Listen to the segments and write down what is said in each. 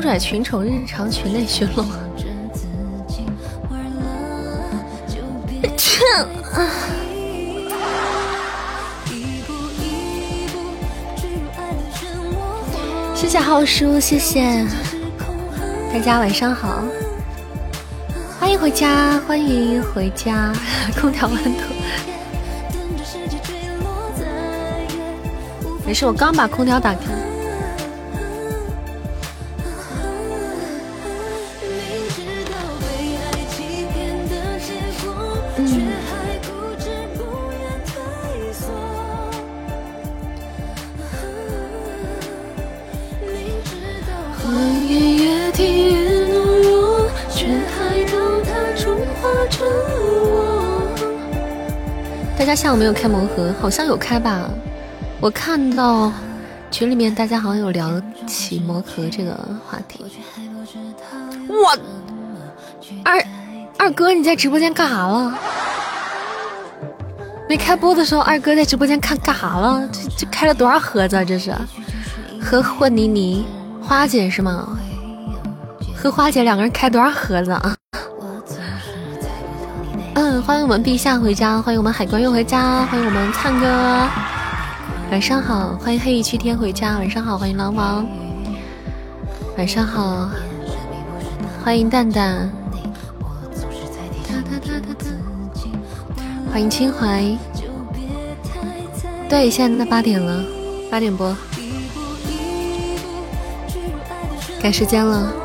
超拽群宠日常群内巡逻。谢谢浩叔，谢谢大家晚上好，欢迎回家，欢迎回家，空调温度。没事，我刚把空调打开。下午没有开盲盒，好像有开吧？我看到群里面大家好像有聊起魔盒这个话题。哇，二二哥你在直播间干啥了？没开播的时候，二哥在直播间看干啥了？这这开了多少盒子？这是和混妮妮、花姐是吗？和花姐两个人开多少盒子啊？欢迎我们陛下回家，欢迎我们海关又回家，欢迎我们灿哥，晚上好，欢迎黑羽七天回家，晚上好，欢迎狼王，晚上好，欢迎蛋蛋，欢迎清怀，对，现在八点了，八点播，赶时间了。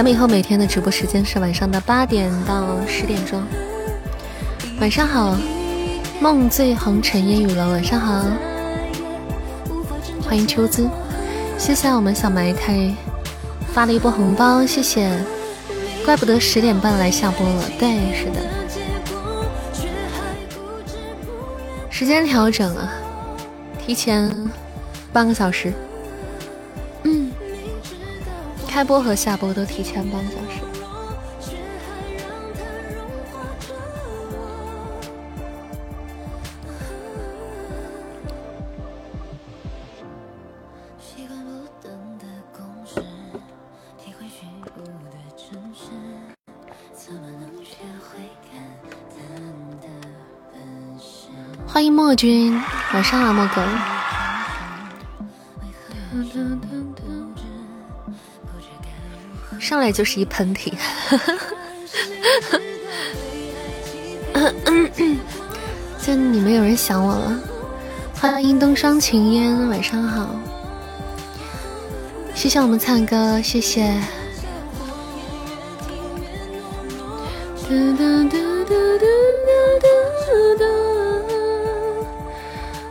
咱们以后每天的直播时间是晚上的八点到十点钟。晚上好，梦醉红尘烟雨了。晚上好，欢迎秋姿，谢谢我们小埋汰发了一波红包，谢谢。怪不得十点半来下播了，对，是的，时间调整啊，提前半个小时。开播和下播都提前半个小时。欢迎莫君，晚上好，莫哥。上来就是一喷嚏，就你们有人想我了。欢迎东双晴烟，晚上好。谢谢我们灿哥，谢谢。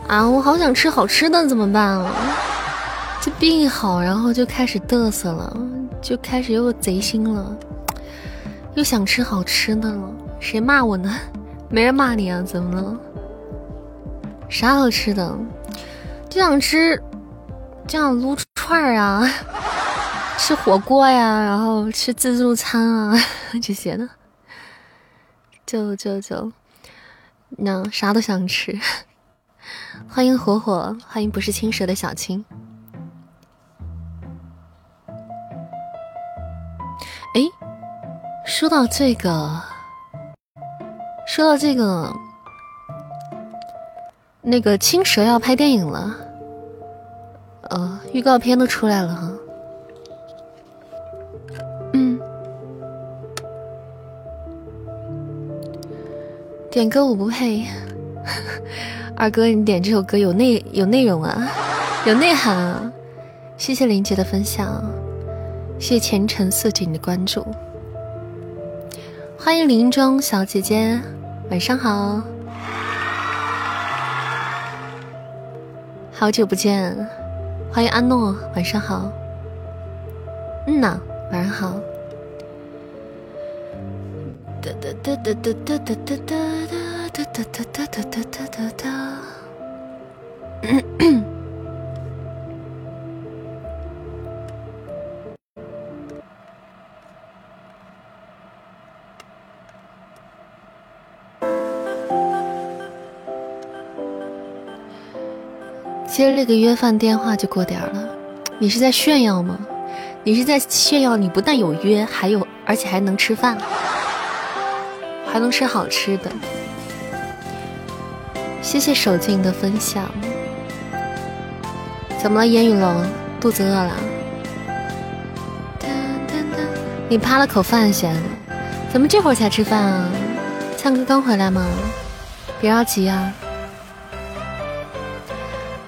啊，我好想吃好吃的，怎么办啊？这病好，然后就开始嘚瑟了。就开始又贼心了，又想吃好吃的了。谁骂我呢？没人骂你啊？怎么了？啥好吃的？就想吃，就想撸串儿啊，吃火锅呀，然后吃自助餐啊 这些的。就就就，那啥都想吃。欢迎火火，欢迎不是青蛇的小青。哎，说到这个，说到这个，那个青蛇要拍电影了，呃，预告片都出来了哈。嗯，点歌我不配，二哥你点这首歌有内有内容啊，有内涵啊，谢谢林杰的分享。谢前程似锦的关注，欢迎林中小姐姐，晚上好，好久不见，欢迎阿诺，晚上好，嗯呐，晚上好。哒哒哒哒哒哒哒哒哒哒哒哒哒哒哒哒哒哒哒。接这个约饭电话就过点了，你是在炫耀吗？你是在炫耀你不但有约，还有而且还能吃饭，还能吃好吃的。谢谢手劲的分享。怎么了，烟雨龙？肚子饿了？你扒了口饭先？怎么这会儿才吃饭啊？灿哥刚回来吗？别着急啊。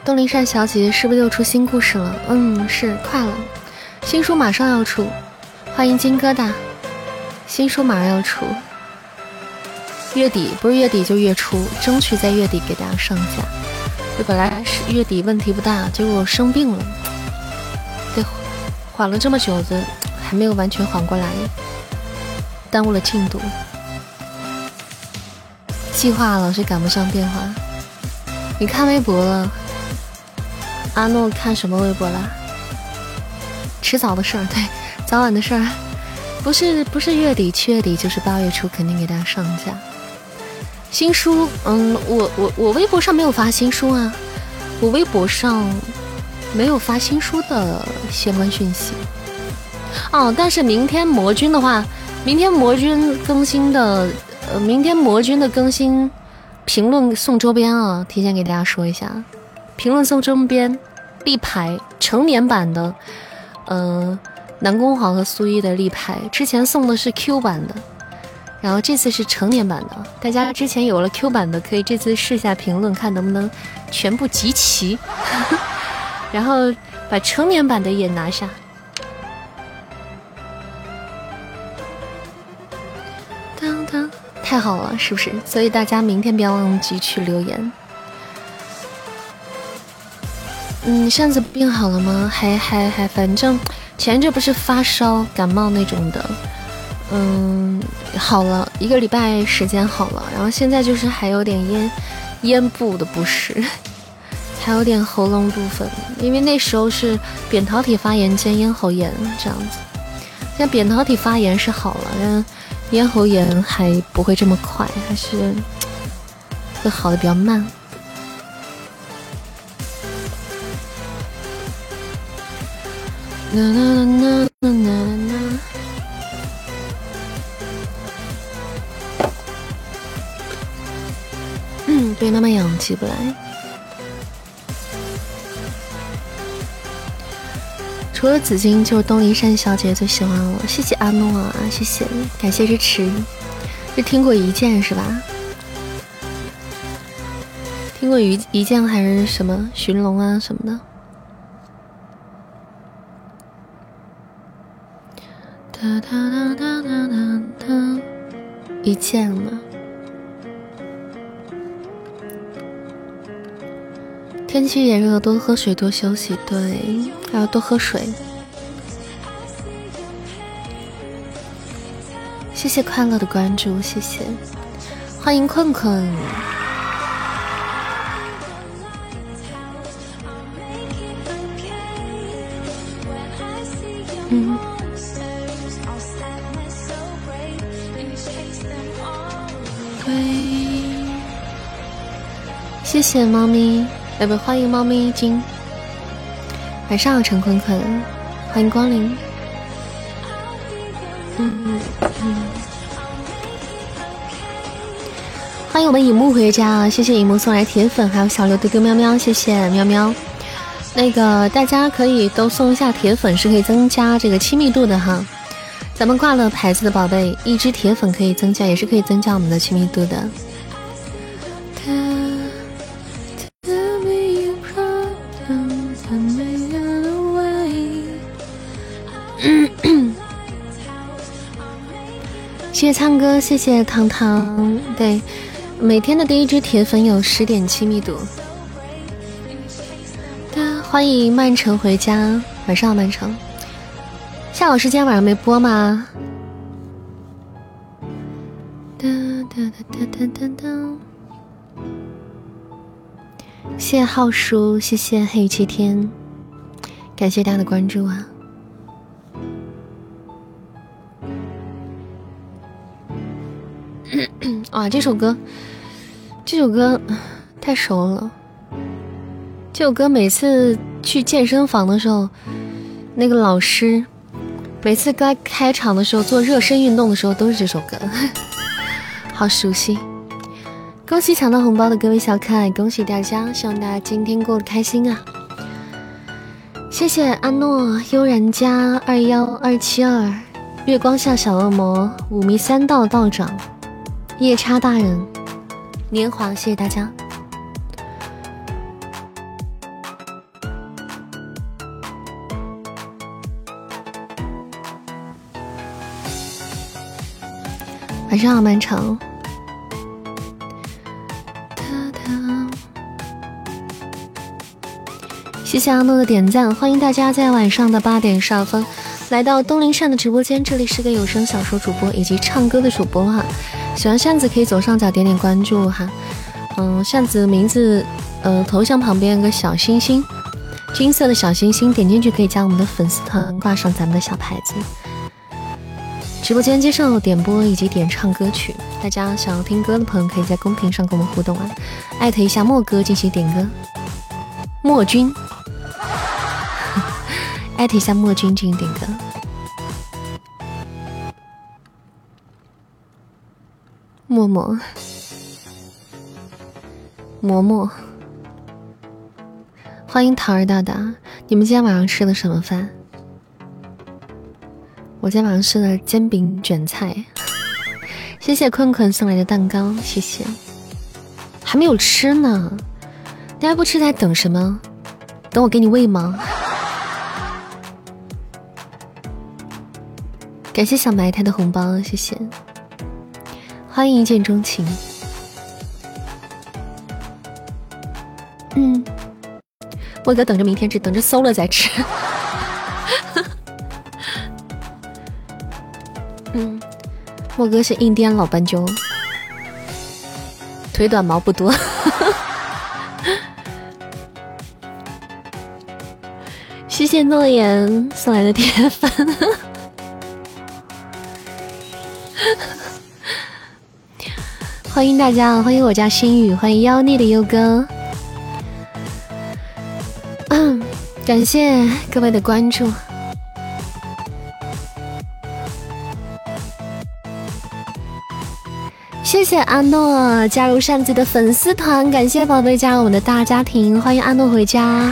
东林善小姐姐是不是又出新故事了？嗯，是快了，新书马上要出，欢迎金疙瘩，新书马上要出，月底不是月底就月初，争取在月底给大家上架。这本来是月底问题不大，结果生病了，得缓了这么久的，还没有完全缓过来，耽误了进度，计划老是赶不上变化。你看微博了？阿诺看什么微博了？迟早的事儿，对，早晚的事儿，不是不是月底七月底就是八月初，肯定给大家上架新书。嗯，我我我微博上没有发新书啊，我微博上没有发新书的相关讯息。哦，但是明天魔君的话，明天魔君更新的，呃，明天魔君的更新评论送周边啊，提前给大家说一下。评论送周边，立牌成年版的，呃，南宫煌和苏一的立牌。之前送的是 Q 版的，然后这次是成年版的。大家之前有了 Q 版的，可以这次试下评论，看能不能全部集齐，然后把成年版的也拿下。当当，太好了，是不是？所以大家明天不要忘记去留言。嗯，扇子病好了吗？还还还，反正前阵不是发烧感冒那种的，嗯，好了一个礼拜时间好了，然后现在就是还有点咽咽部的不适，还有点喉咙部分，因为那时候是扁桃体发炎兼咽喉炎这样子。现在扁桃体发炎是好了，但咽喉炎还不会这么快，还是会好的比较慢。啦啦啦啦啦啦啦！嗯，对，慢慢养起不来。除了紫金，就是东林山小姐最喜欢我。谢谢阿诺啊，谢谢，感谢支持。是听过一剑是吧？听过一一剑还是什么寻龙啊什么的？哒哒哒哒哒哒哒，一见了。天气炎热，多喝水，多休息，对，还要多喝水。谢谢快乐的关注，谢谢，欢迎困困。谢谢猫咪，哎不，欢迎猫咪精。晚上好，陈坤坤，欢迎光临。嗯嗯嗯，欢迎我们影幕回家啊！谢谢影幕送来铁粉，还有小刘丢丢喵喵，谢谢喵喵。那个大家可以都送一下铁粉，是可以增加这个亲密度的哈。咱们挂了牌子的宝贝，一只铁粉可以增加，也是可以增加我们的亲密度的。唱歌，谢谢糖糖。对，每天的第一只铁粉有十点亲密度。欢迎曼城回家，晚上好，曼城。夏老师今天晚上没播吗？哒哒哒哒哒哒。谢谢浩叔，谢谢黑雨七天，感谢大家的关注啊！啊，这首歌，这首歌太熟了。这首歌每次去健身房的时候，那个老师每次该开场的时候做热身运动的时候都是这首歌，好熟悉。恭喜抢到红包的各位小可爱，恭喜大家！希望大家今天过得开心啊！谢谢阿诺、悠然家二幺二七二、月光下小恶魔、五迷三道道长、夜叉大人、年华，谢谢大家！晚上好，漫长。谢谢阿诺的点赞，欢迎大家在晚上的八点十二分来到东林善的直播间。这里是个有声小说主播以及唱歌的主播哈，喜欢扇子可以左上角点点关注哈。嗯，扇子名字呃头像旁边有个小星星，金色的小星星，点进去可以加我们的粉丝团，挂上咱们的小牌子。直播间接受点播以及点唱歌曲，大家想要听歌的朋友可以在公屏上跟我们互动啊，艾特一下莫哥进行点歌，莫君。艾特一下莫君进行点歌，默默，嬷嬷，欢迎桃儿大大，你们今天晚上吃的什么饭？我今天晚上吃的煎饼卷菜，谢谢困困送来的蛋糕，谢谢，还没有吃呢，大家不吃在等什么？等我给你喂吗？感谢小埋汰的红包，谢谢！欢迎一见钟情。嗯，莫哥等着明天吃，等着馊了再吃。嗯，莫哥是印第安老斑鸠，腿短毛不多。谢谢诺言送来的铁粉。欢迎大家，欢迎我家心雨，欢迎妖孽的优哥，嗯，感谢各位的关注，谢谢阿诺加入扇子的粉丝团，感谢宝贝加入我们的大家庭，欢迎阿诺回家，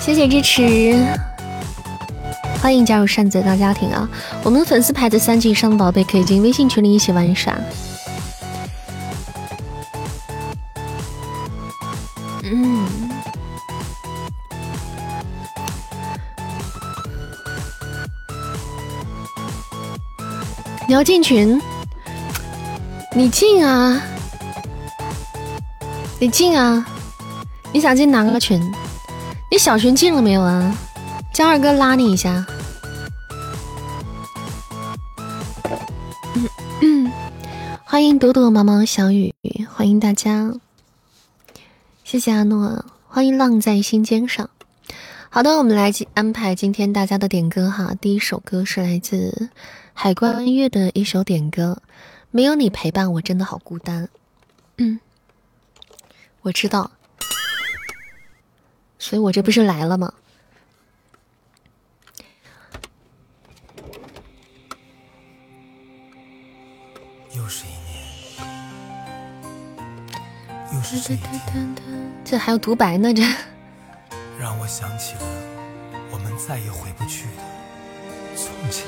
谢谢支持。欢迎加入扇子大家庭啊！我们粉丝牌子三级以上的宝贝可以进微信群里一起玩耍。嗯，你要进群？你进啊！你进啊！你想进哪个群？你小群进了没有啊？叫二哥拉你一下。欢迎朵朵、毛毛、小雨，欢迎大家，谢谢阿诺，欢迎浪在心尖上。好的，我们来安排今天大家的点歌哈。第一首歌是来自海关音乐的一首点歌，《没有你陪伴我真的好孤单》。嗯，我知道，所以我这不是来了吗？这还有独白呢，这让我想起了我们再也回不去的从前。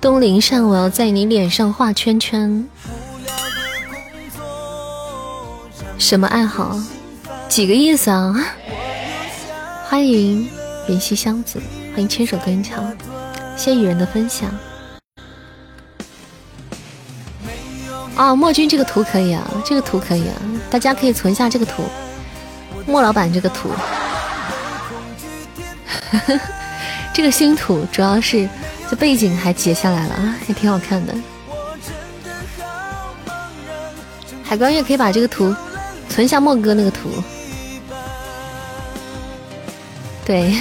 东林善，我要在你脸上画圈圈。什么爱好？几个意思啊？欢迎云溪箱子，欢迎牵手隔音墙，谢谢雨人的分享。啊，墨君这个图可以啊，这个图可以啊，大家可以存下这个图，莫老板这个图，这个新图主要是这背景还截下来了啊，还挺好看的。海关月可以把这个图存下莫哥那个图。对，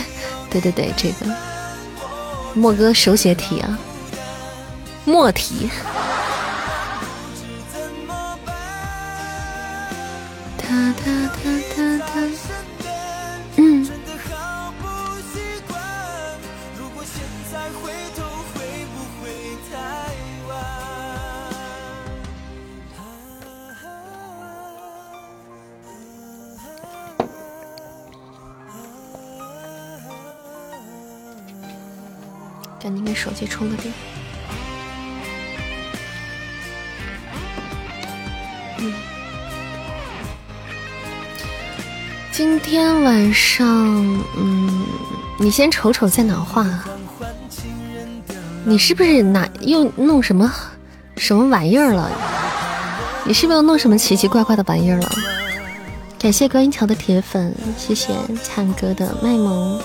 对对对，这个莫哥手写体啊，墨体。哒哒手机充个电。嗯，今天晚上，嗯，你先瞅瞅在哪画。你是不是哪又弄什么什么玩意儿了？你是不是又弄什么奇奇怪怪的玩意儿了？感谢观音桥的铁粉，谢谢灿哥的卖萌。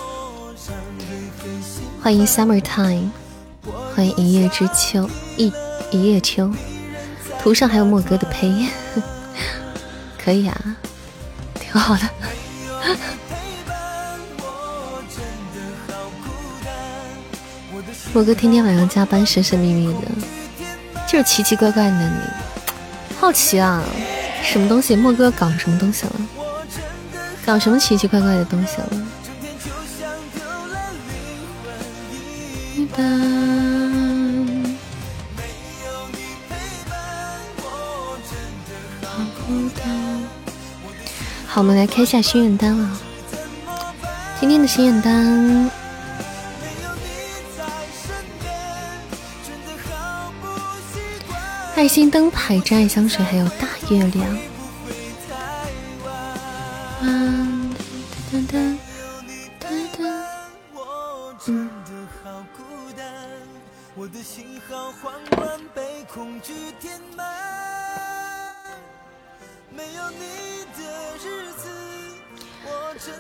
欢迎 summertime，欢迎一叶知秋，一一叶秋，图上还有莫哥的配音，可以啊，挺好的。莫哥天天晚上加班，神神秘秘的，就是奇奇怪怪的你，好奇啊，什么东西？莫哥搞什么东西了？搞什么奇奇怪怪的东西了？好，我们来开一下心愿单啊！今天的心愿单，爱心灯牌、真爱香水，还有大月亮。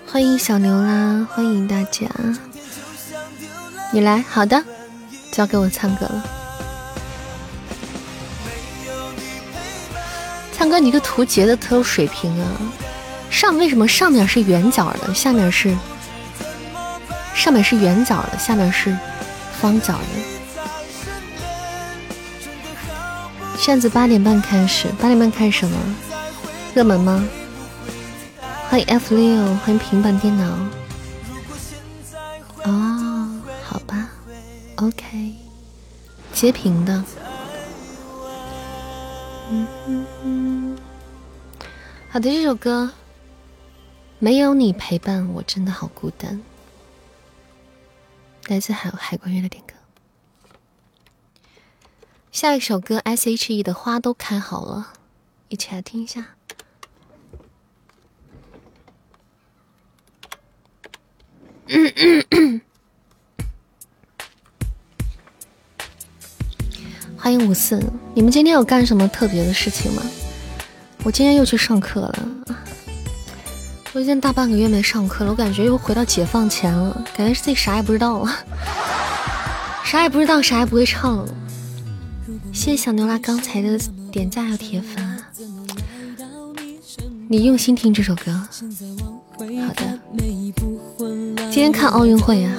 欢迎小牛啦！欢迎大家，你来，好的，交给我唱歌了。唱歌，你个图截的特有水平啊！上为什么上面是圆角的，下面是上面是圆角的，下面是方角的？现在八点半开始，八点半开始什么？热门吗？欢迎 F 六，欢迎平板电脑。哦，好吧，OK，截屏的。好的，这首歌没有你陪伴，我真的好孤单。来自海海关月的点歌。下一首歌 S.H.E 的花都开好了，一起来听一下。欢迎五四，你们今天有干什么特别的事情吗？我今天又去上课了，我已经大半个月没上课了，我感觉又回到解放前了，感觉自己啥也不知道了，啥也不知道，啥也不会唱了。谢谢小牛拉刚才的点赞有铁粉，你用心听这首歌，好的。今天看奥运会啊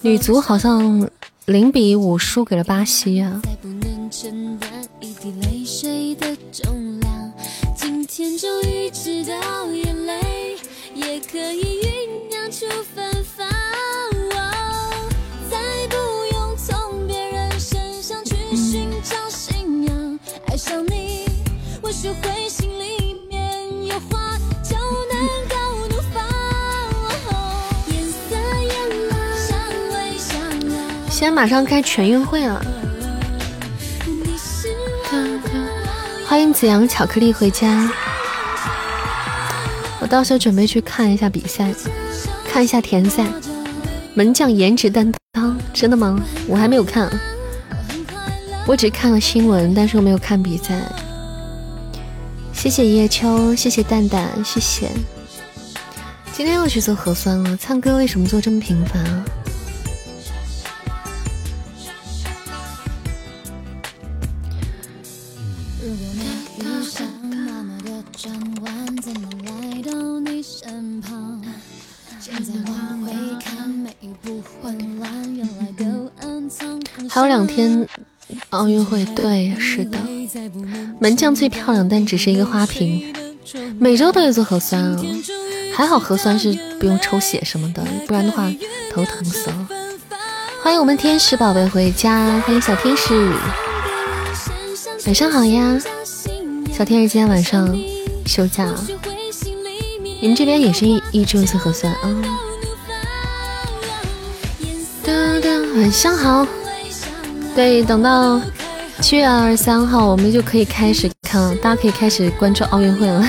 女足好像零比五输给了巴西啊。再不能承担一滴泪水的重量今天终于知道眼泪也可以酝酿出芬芳再不用从别人身上去寻找信仰爱上你我学会心现在马上开全运会了，欢迎子阳巧克力回家。我到时候准备去看一下比赛，看一下田赛。门将颜值担当，真的吗？我还没有看，我只看了新闻，但是我没有看比赛。谢谢叶秋，谢谢蛋蛋，谢谢。今天又去做核酸了，灿哥为什么做这么频繁啊？两天奥运会，对，是的，门将最漂亮，但只是一个花瓶。每周都得做核酸啊，还好核酸是不用抽血什么的，不然的话头疼死了。欢迎我们天使宝贝回家，欢迎小天使，晚上好呀，小天使今天晚上休假，你们这边也是一一周一次核酸啊？晚上好。对，等到七月二十三号，我们就可以开始看了。大家可以开始关注奥运会了，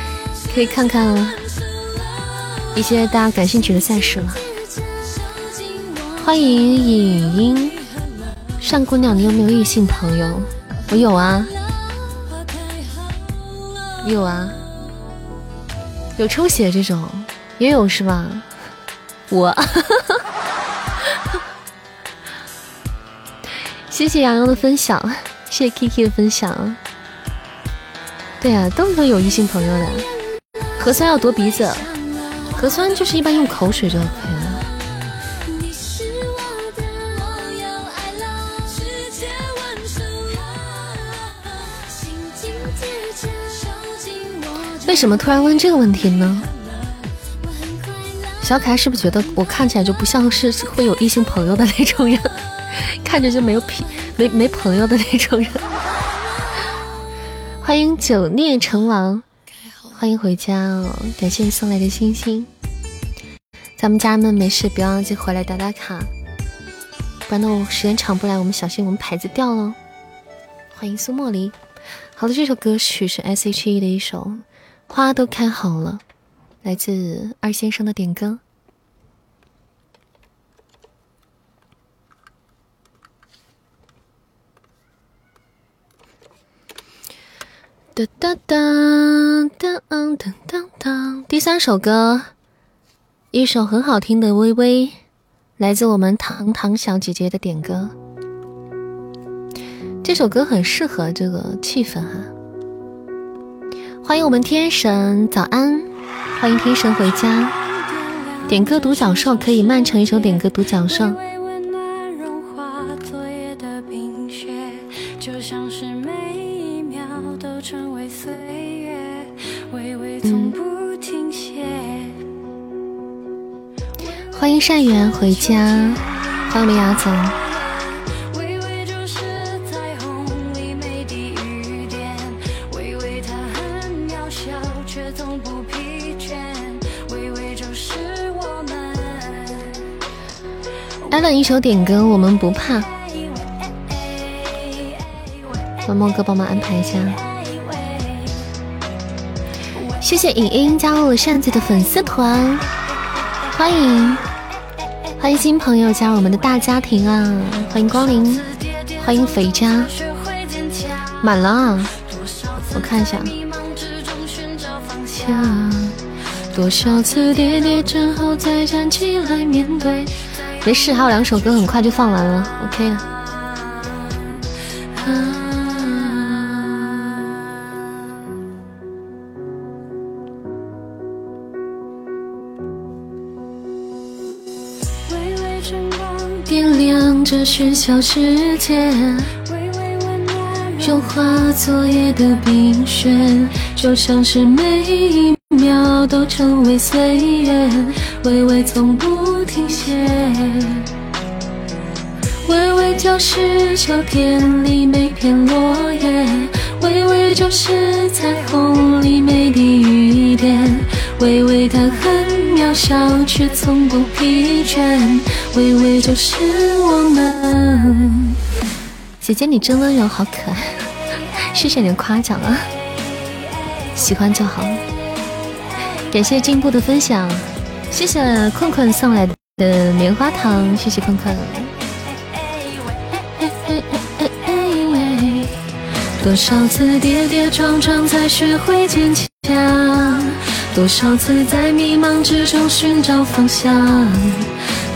可以看看一些大家感兴趣的赛事了。欢迎影音上姑娘，你有没有异性朋友？我有啊，有啊，有抽血这种也有是吧？我。谢谢洋洋的分享，谢谢 Kiki 的分享。对呀，都都有异性朋友的。核酸要夺鼻子，核酸就是一般用口水就可以了。为什么突然问这个问题呢？小可爱是不是觉得我看起来就不像是会有异性朋友的那种人？看着就没有屁没没朋友的那种人。欢迎九孽成王，欢迎回家哦！感谢你送来的星星。咱们家人们没事别忘记回来打打卡，不然的话时间长不来，我们小心我们牌子掉了。欢迎苏茉莉。好的，这首歌曲是 S.H.E 的一首《花都开好了》，来自二先生的点歌。哒哒哒哒当当当。第三首歌，一首很好听的《微微》，来自我们糖糖小姐姐的点歌。这首歌很适合这个气氛哈。欢迎我们天神，早安！欢迎天神回家。点歌独角兽可以慢成一首点歌独角兽。善缘回家，欢迎我们牙总。一首点歌，我们不怕。文墨哥帮忙安排一下。谢谢影音加入了扇子的粉丝团，欢迎。欢迎新朋友加入我们的大家庭啊！欢迎光临，欢迎肥家，满了！我看一下，多少次跌跌撞后再站起来面对。没事，还有两首歌很快就放完了，OK 了。喧嚣世界，融化昨夜的冰雪，就像是每一秒秒都成为岁月，微微从不停歇。微微就是秋天里每片落叶，微微就是彩虹里每滴雨点。微微的很渺小，却从不疲倦。微微就是我们。姐姐你真温柔，好可爱，谢谢你的夸奖啊！喜欢就好。感谢进步的分享，谢谢困困送来的棉花糖，谢谢困困。多少次跌跌撞撞才学会坚强，多少次在迷茫之中寻找方向，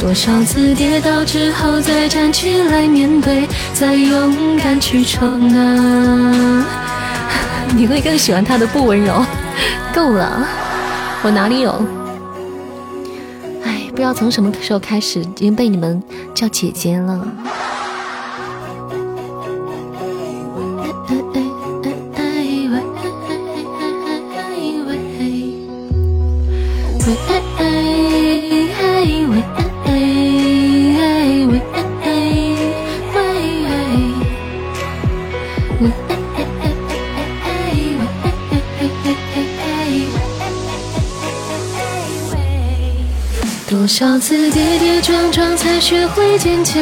多少次跌倒之后再站起来面对，再勇敢去闯啊！你会更喜欢他的不温柔？够了，我哪里有？哎，不知道从什么时候开始，已经被你们叫姐姐了。少次跌跌撞撞才学会坚强？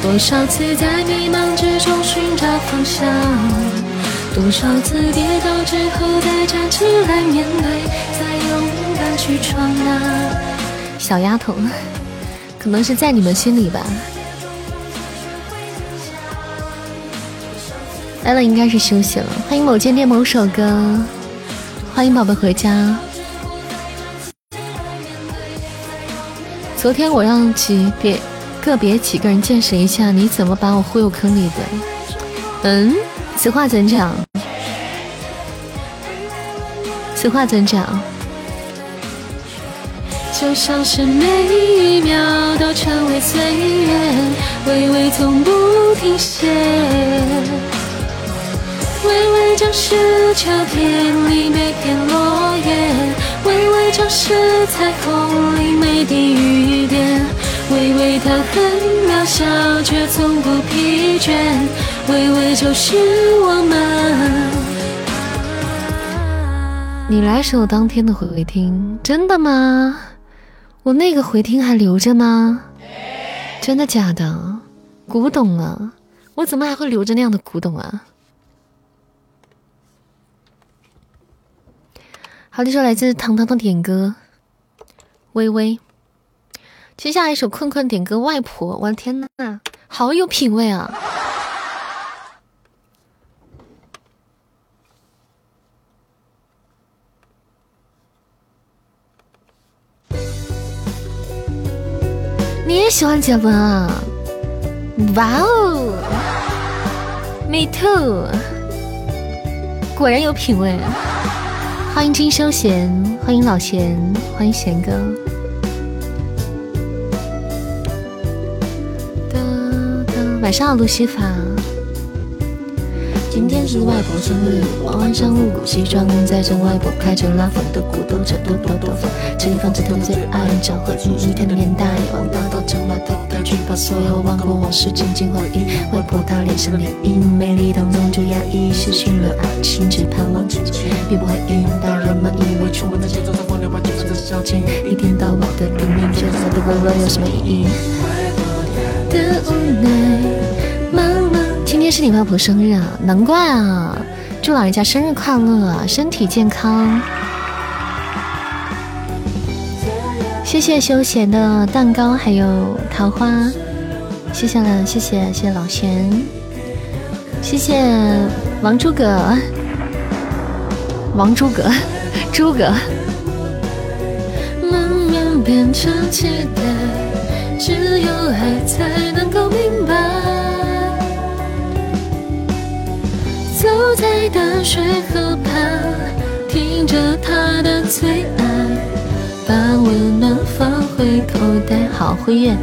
多少次在迷茫之中寻找方向？多少次跌倒之后再站起来面对，再勇敢去闯啊！小丫头，可能是在你们心里吧。来了，应该是休息了。欢迎某间店某首歌，欢迎宝贝回家。昨天我让几别个别几个人见识一下你怎么把我忽悠坑里的。嗯，此话怎讲？此话怎讲？就像是每一秒都成为岁月，微微从不停歇。微微就是秋天里每片落叶。微微就是彩虹里每滴雨点，微微它很渺小，却从不疲倦。微微就是我们。你来首当天的回听，真的吗？我那个回听还留着吗？真的假的？古董啊！我怎么还会留着那样的古董啊？好，这首来自糖糖的点歌，微微。接下来一首困困点歌，外婆。我的天呐，好有品味啊！你也喜欢杰伦啊？哇哦，Me too，果然有品味。欢迎金休闲，欢迎老贤，欢迎贤哥。晚上好，路西法。今天是外婆生日，我换上复古西装，载着外婆开着拉风的古董车，嘟嘟嘟嘟，这里放着他最爱交和一天的年代，忘掉都成了头开去把所有忘过往事紧紧回忆。外婆她脸上涟漪，美丽当中就压抑，失去了爱情，只盼望自己并不会晕。大人们以为出门的节奏在风流把就算在消遣，一天到晚的拼命，就算的温柔有什么意义？的无奈。今天是你外婆生日啊，难怪啊！祝老人家生日快乐，身体健康。谢谢休闲的蛋糕，还有桃花，谢谢了，谢谢谢谢老贤，谢谢王诸葛，王诸葛，诸葛。变成期待，只有爱才能够明白。走在大水河畔，听着他的最爱，把温暖放回口袋。好，辉月。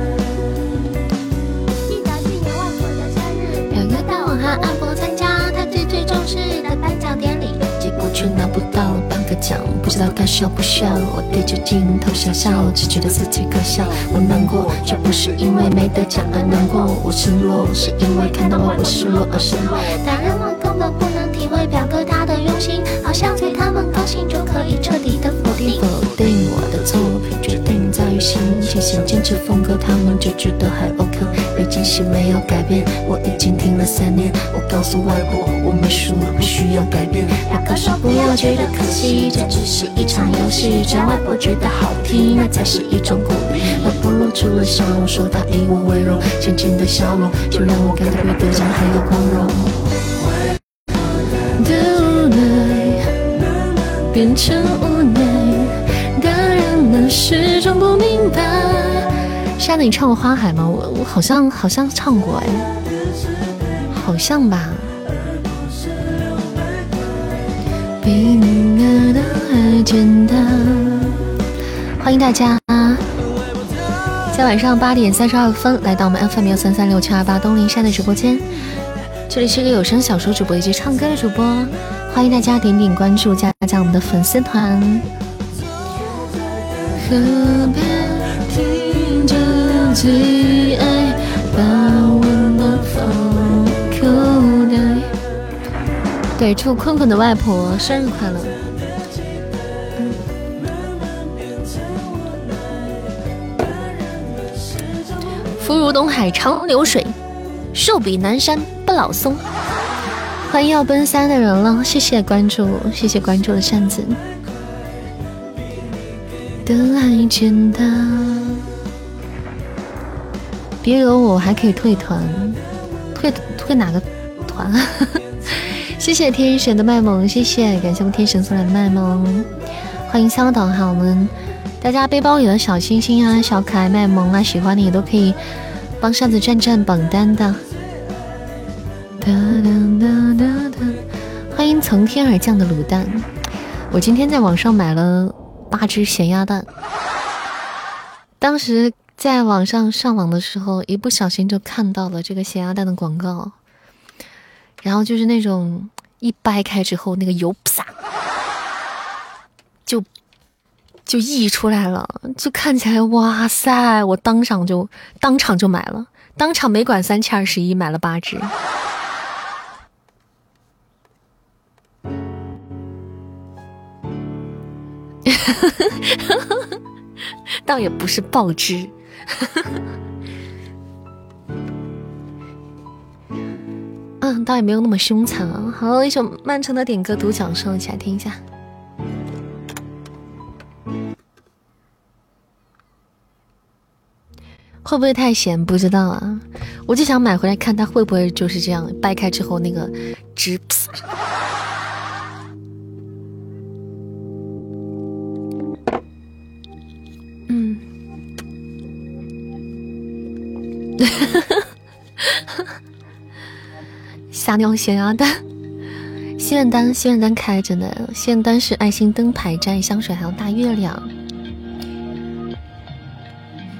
记得去年外婆的生日，表哥带我和阿婆参加他最最重视的颁奖典礼。结果却拿不到半个奖，不知道该笑不笑。我对着镜头傻笑，只觉得自己可笑。我难过，却不是因为没得奖而难过，我失落，是因为看到我会失落而失落。表哥他的用心，好像对他们高兴就可以彻底的否定。否定我的作品，决定在于心，情，想坚持风格，他们就觉得还 OK。北京戏没有改变，我已经听了三年。我告诉外婆，我没输，不需要改变。表哥说不要觉得可惜，这只是一场游戏。只要外婆觉得好听，那才是一种鼓励。外婆露出了笑容，说她以我为荣，浅浅的笑容就让我感到比得奖还要光荣。变成无奈，大人们始终不明白。山子，你唱过《花海》吗？我我好像好像唱过哎，好像吧。比你爱的还简单。欢迎大家，在晚上八点三十二分来到我们 FM 幺三三六七二八东林山的直播间。这里是个有声小说主播以及唱歌的主播，欢迎大家点点关注，加加我们的粉丝团。何必听着最爱，把温暖放口袋。对，祝坤坤的外婆生日快乐。福如东海长流水，寿比南山老松。欢迎要奔三的人了，谢谢关注，谢谢关注的扇子。的爱简单，别惹我，还可以退团，退退哪个团？谢谢天神的卖萌，谢谢，感谢我们天神送来的卖萌。欢迎香导哈，我们大家背包里的小星星啊，小可爱卖萌啊，喜欢的也都可以帮扇子占占榜单的。哒哒哒哒哒，欢迎从天而降的卤蛋，我今天在网上买了八只咸鸭蛋，当时在网上上网的时候，一不小心就看到了这个咸鸭蛋的广告，然后就是那种一掰开之后，那个油啪就就溢出来了，就看起来哇塞！我当场就当场就买了，当场没管三七二十一买了八只。倒也不是爆汁，嗯，倒也没有那么凶残啊。好，一首曼城的点歌独角兽，一起来听一下。会不会太咸？不知道啊，我就想买回来看它会不会就是这样掰开之后那个汁。撒尿咸鸭蛋，心愿单，心愿单开着呢。心愿单是爱心灯牌、摘香水，还有大月亮。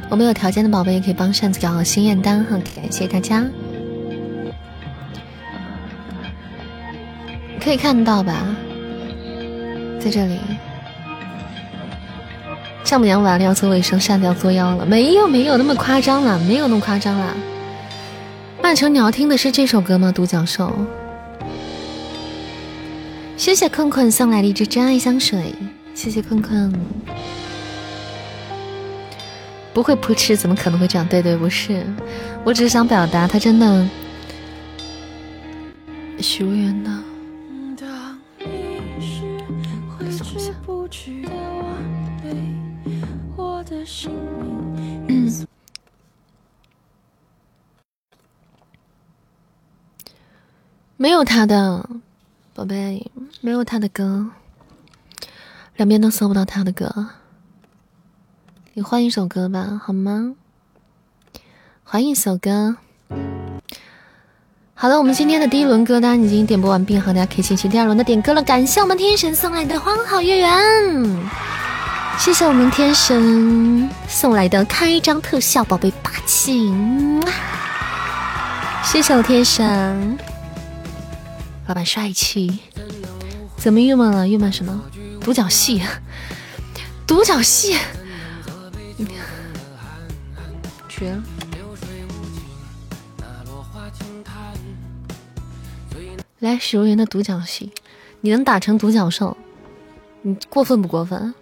我们有条件的宝贝也可以帮扇子搞好心愿单哈，感谢大家。可以看到吧，在这里。丈母娘完了要做卫生，扇子要作妖了，没有没有那么夸张了，没有那么夸张了。曼城，你要听的是这首歌吗？独角兽，谢谢困困送来的一支真爱香水，谢谢困困。不会扑哧，怎么可能会这样？对对，不是，我只是想表达，他真的许愿呢。没有他的宝贝，没有他的歌，两边都搜不到他的歌。你换一首歌吧，好吗？换一首歌。好了，我们今天的第一轮歌单已经点播完毕，好，大家可以进行第二轮的点歌了。感谢我们天神送来的花好月圆。谢谢我们天神送来的开张特效，宝贝霸气！谢谢我天神，老板帅气。怎么郁闷了？郁闷什么？独角戏，独角戏，绝了！来，许茹芸的独角戏，你能打成独角兽？你过分不过分？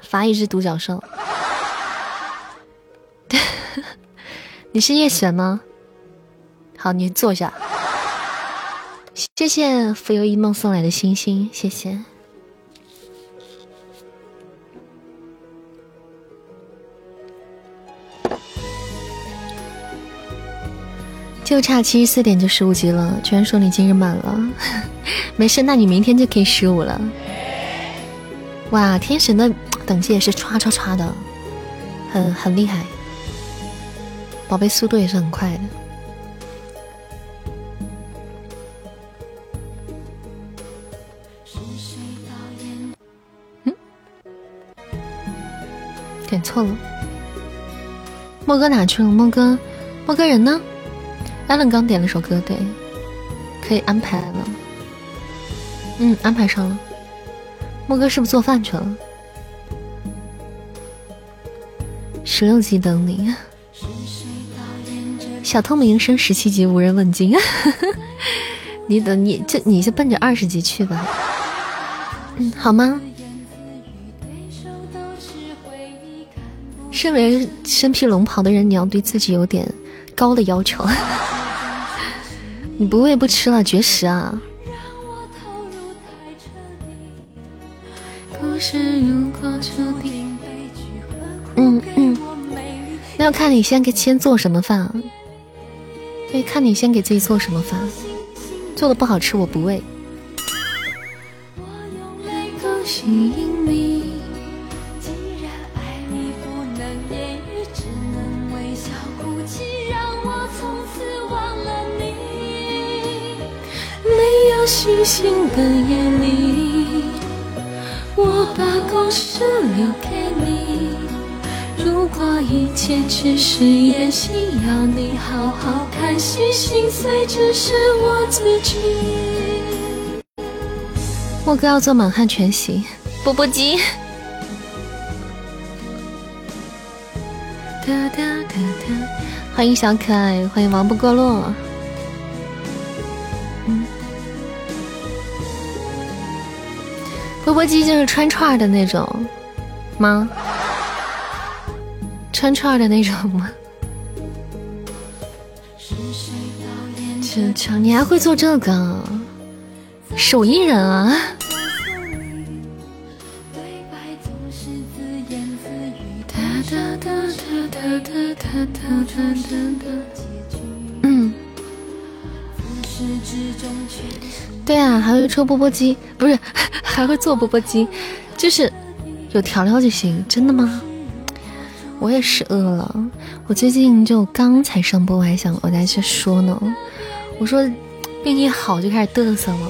罚一只独角兽。你是叶璇吗？好，你坐下。谢谢浮游一梦送来的星星，谢谢。就差七十四点就十五级了，居然说你今日满了，没事，那你明天就可以十五了。哇，天神的等级也是唰唰唰的，很很厉害，宝贝速度也是很快的。点错了，莫哥哪去了？莫哥，莫哥人呢？艾伦刚点了首歌，对，可以安排了。嗯，安排上了。莫哥是不是做饭去了？十六级等你。小透明升十七级无人问津。你等你就你就奔着二十级去吧。嗯，好吗？身为身披龙袍的人，你要对自己有点高的要求。你不喂不吃了，绝食啊！嗯嗯，那要看你先给先做什么饭啊？对，看你先给自己做什么饭，做的不好吃我不喂。星星的夜里，我把故事留给你。如果一切只是演戏，要你好好看戏，心碎只是我自己。莫哥要做满汉全席，钵钵鸡。哒哒哒哒欢迎小可爱，欢迎王不过落。钵钵鸡就是穿串的那种吗？穿串的那种吗？这这你还会做这个？手艺人啊！嗯。对啊，还会抽钵钵鸡，不是 还会做钵钵鸡，就是有调料就行。真的吗？我也是饿了，我最近就刚才上播，我还想我在这说呢。我说病一好就开始嘚瑟了，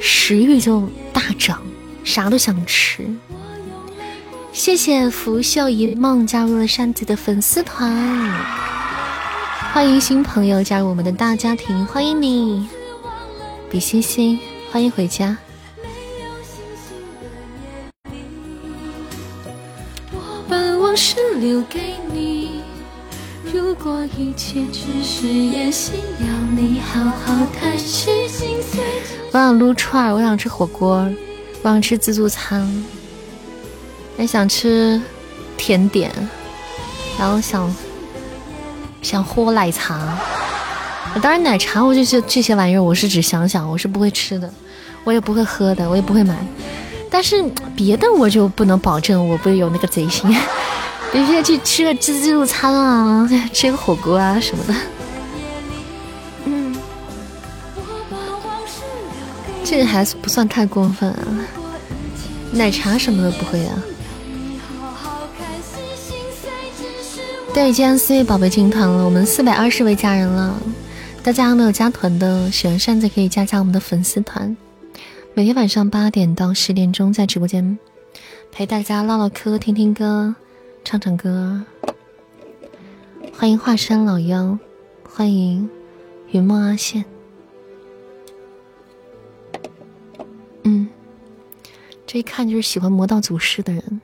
食欲就大涨，啥都想吃。谢谢拂袖一梦加入了扇子的粉丝团，欢迎新朋友加入我们的大家庭，欢迎你。比心心，欢迎回家。我想撸串儿，我想吃火锅，我想吃自助餐，也想吃甜点，然后想想喝奶茶。当然，奶茶我就是这些玩意儿，我是只想想，我是不会吃的，我也不会喝的，我也不会买。但是别的我就不能保证，我不会有那个贼心，必须要去吃个自助餐啊，吃个火锅啊什么的。嗯，这个还不算太过分啊，奶茶什么的不会啊。对，今天四位宝贝进团了，我们四百二十位家人了。大家没有加团的，喜欢扇子可以加加我们的粉丝团。每天晚上八点到十点钟在直播间陪大家唠唠嗑、听听歌、唱唱歌。欢迎华山老妖，欢迎云梦阿羡。嗯这一看就是喜欢魔道祖师的人，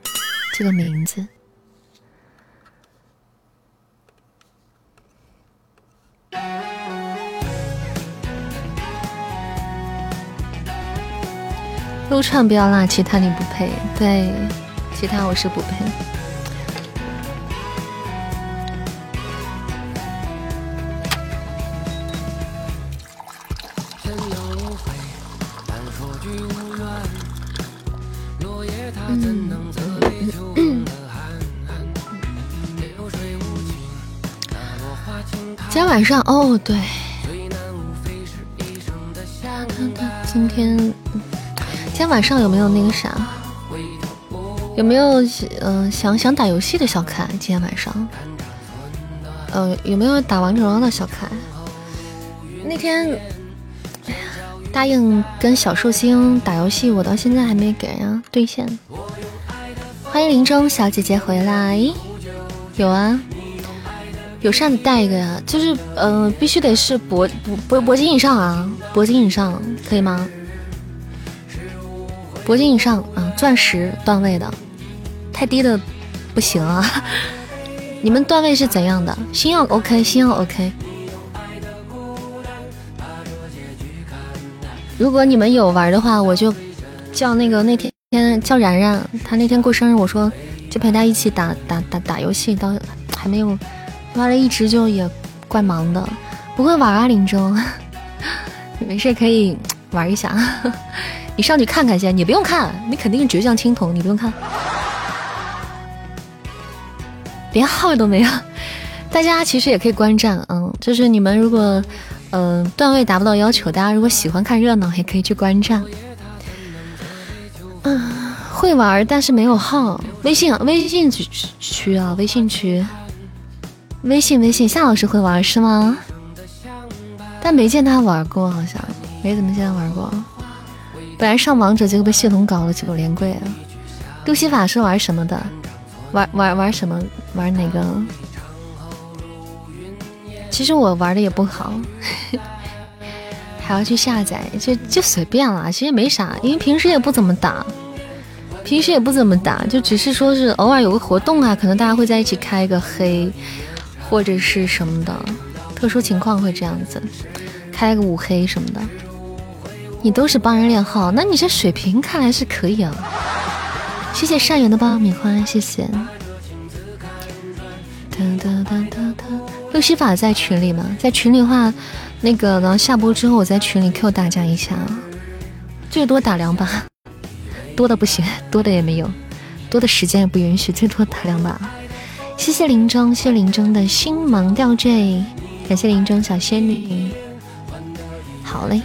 这个名字。撸串不要辣，其他你不配。对，其他我是不配。今天晚上哦，对，今天今天晚上有没有那个啥？有没有嗯想想打游戏的小可爱？今天晚上，呃，有没有打王者荣耀的小可爱？那天，哎呀，答应跟小寿星打游戏，我到现在还没给人家兑现。欢迎林中小姐姐回来，有啊。有扇子带一个呀，就是呃，必须得是铂铂铂金以上啊，铂金以上可以吗？铂金以上啊，钻石段位的，太低的不行啊。你们段位是怎样的？星耀 OK，星耀 OK。如果你们有玩的话，我就叫那个那天天叫然然，他那天过生日，我说就陪他一起打打打打游戏，到还没有。玩了一直就也怪忙的，不会玩啊，林中，没事可以玩一下。你上去看看先，你不用看，你肯定是倔强青铜，你不用看，连号都没有。大家其实也可以观战，嗯，就是你们如果嗯段位达不到要求，大家如果喜欢看热闹，也可以去观战。嗯，会玩但是没有号，微信微信区区啊，微信区。微信微信，夏老师会玩是吗？但没见他玩过，好像没怎么见他玩过。本来上王者，结果被系统搞了几个连跪啊！路西法是玩什么的？玩玩玩什么？玩哪个？其实我玩的也不好，还要去下载，就就随便了。其实没啥，因为平时也不怎么打，平时也不怎么打，就只是说是偶尔有个活动啊，可能大家会在一起开个黑。或者是什么的，特殊情况会这样子，开个五黑什么的。你都是帮人练号，那你这水平看来是可以啊。谢谢善缘的爆米花，谢谢。哒哒哒哒哒。路西法在群里吗？在群里的话，那个等下播之后，我在群里 Q 大家一下，最多打两把，多的不行，多的也没有，多的时间也不允许，最多打两把。谢谢林中，谢谢林中的星芒吊坠，感谢林中小仙女。好嘞。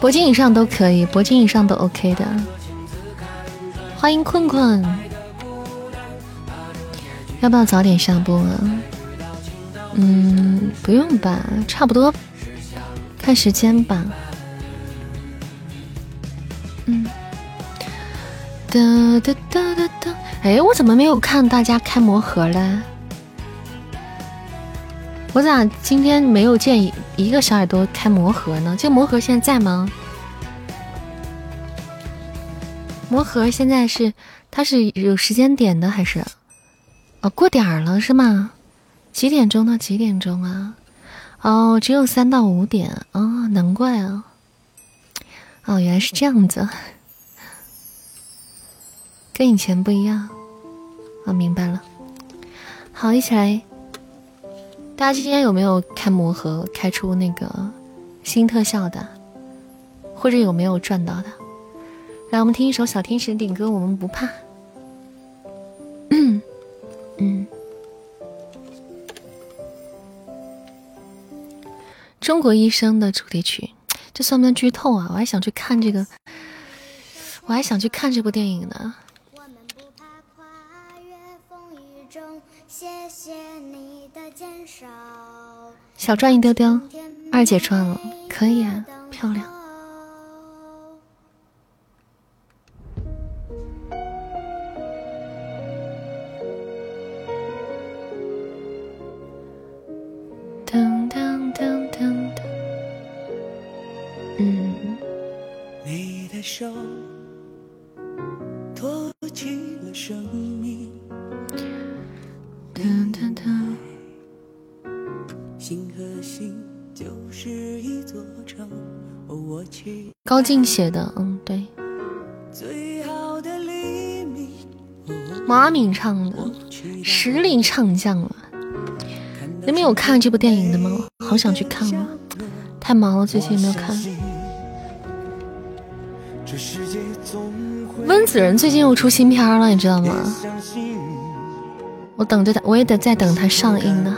铂金以上都可以，铂金以上都 OK 的。欢迎困困，要不要早点下播啊？嗯，不用吧，差不多。看时间吧。嗯，哒哒哒哒哒。哎，我怎么没有看大家开魔盒嘞？我咋今天没有见一个小耳朵开魔盒呢？这魔盒现在在吗？魔盒现在是它是有时间点的还是？哦，过点儿了是吗？几点钟到几点钟啊？哦，只有三到五点哦，难怪啊！哦，原来是这样子，跟以前不一样。哦，明白了。好，一起来。大家今天有没有开魔盒开出那个新特效的，或者有没有赚到的？来，我们听一首小天使的点歌，我们不怕。嗯嗯。中国医生的主题曲，这算不算剧透啊？我还想去看这个，我还想去看这部电影呢。小赚一丢丢，二姐赚了，可以啊，漂亮。噔噔噔噔噔，高进写的，嗯，对。马敏唱的，实力唱将了。你们有看这部电影的吗？好想去看啊！太忙了，最近没有看。温子仁最近又出新片了，你知道吗？我等着他，我也得再等他上映呢。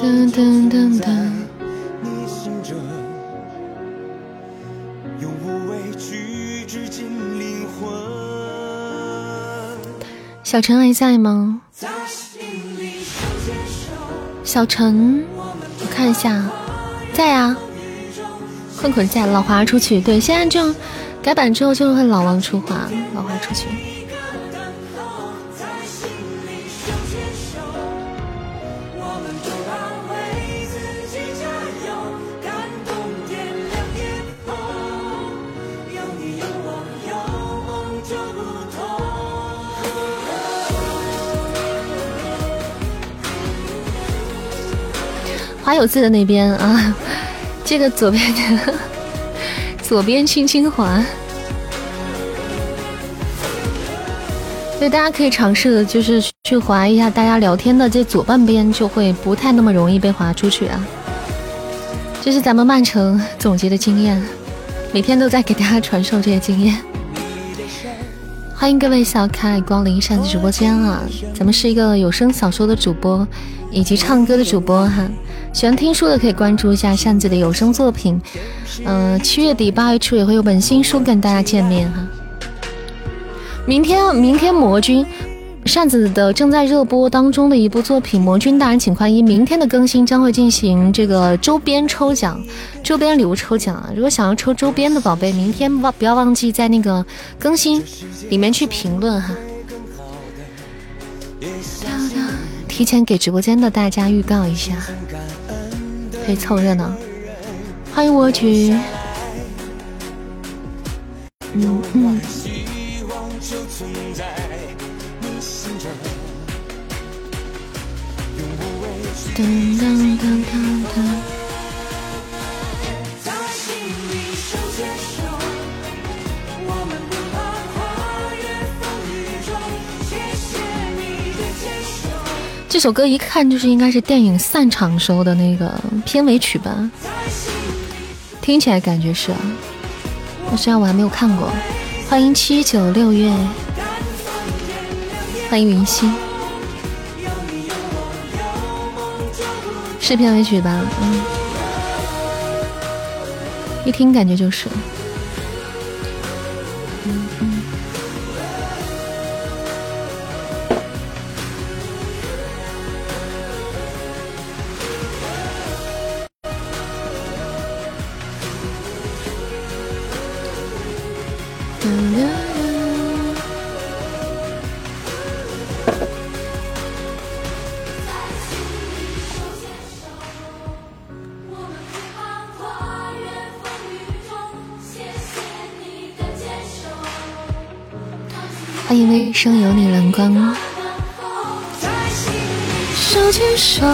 噔噔噔噔。小陈还在吗？小陈，我看一下，在啊。困困在，老华出去。对，现在就改版之后就会老王出华，老华出去。有字的那边啊，这个左边的 左边轻轻滑，所以大家可以尝试的就是去划一下大家聊天的这左半边，就会不太那么容易被划出去啊。这是咱们曼城总结的经验，每天都在给大家传授这些经验。欢迎各位小可爱光临扇子直播间啊！咱们是一个有声小说的主播以及唱歌的主播哈。喜欢听书的可以关注一下扇子的有声作品，嗯，七月底八月初也会有本新书跟大家见面哈。明天，明天魔君扇子的正在热播当中的一部作品《魔君大人请宽衣》，明天的更新将会进行这个周边抽奖，周边礼物抽奖啊！如果想要抽周边的宝贝，明天忘不要忘记在那个更新里面去评论哈。提前给直播间的大家预告一下。可以凑热闹，欢迎我去。嗯嗯。噔噔噔噔噔。这首歌一看就是应该是电影散场时候的那个片尾曲吧，听起来感觉是啊，虽然我还没有看过。欢迎七九六月，欢迎云溪，是片尾曲吧？嗯，一听感觉就是。生有你蓝光，手牵手，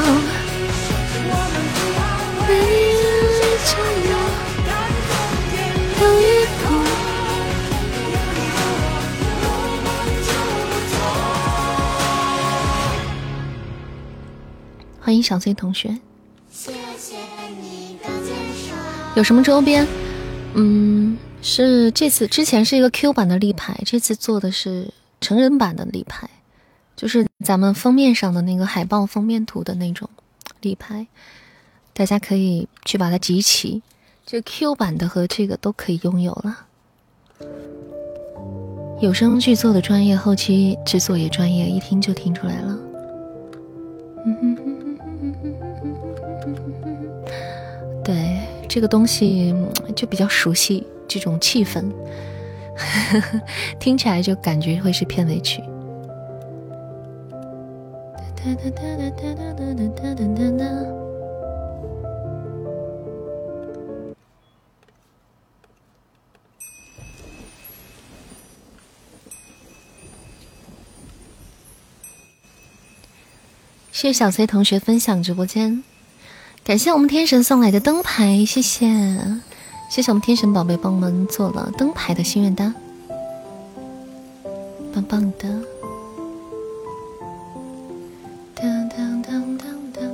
欢迎小 C 同学，有什么周边？嗯，是这次之前是一个 Q 版的立牌，这次做的是。成人版的立牌，就是咱们封面上的那个海报封面图的那种立牌，大家可以去把它集齐。这 Q 版的和这个都可以拥有了。有声剧做的专业，后期制作也专业，一听就听出来了。对，这个东西就比较熟悉这种气氛。听起来就感觉会是片尾曲。谢谢小崔同学分享直播间，感谢我们天神送来的灯牌，谢谢，谢谢我们天神宝贝帮我们做了灯牌的心愿单，棒棒的。当当当当当，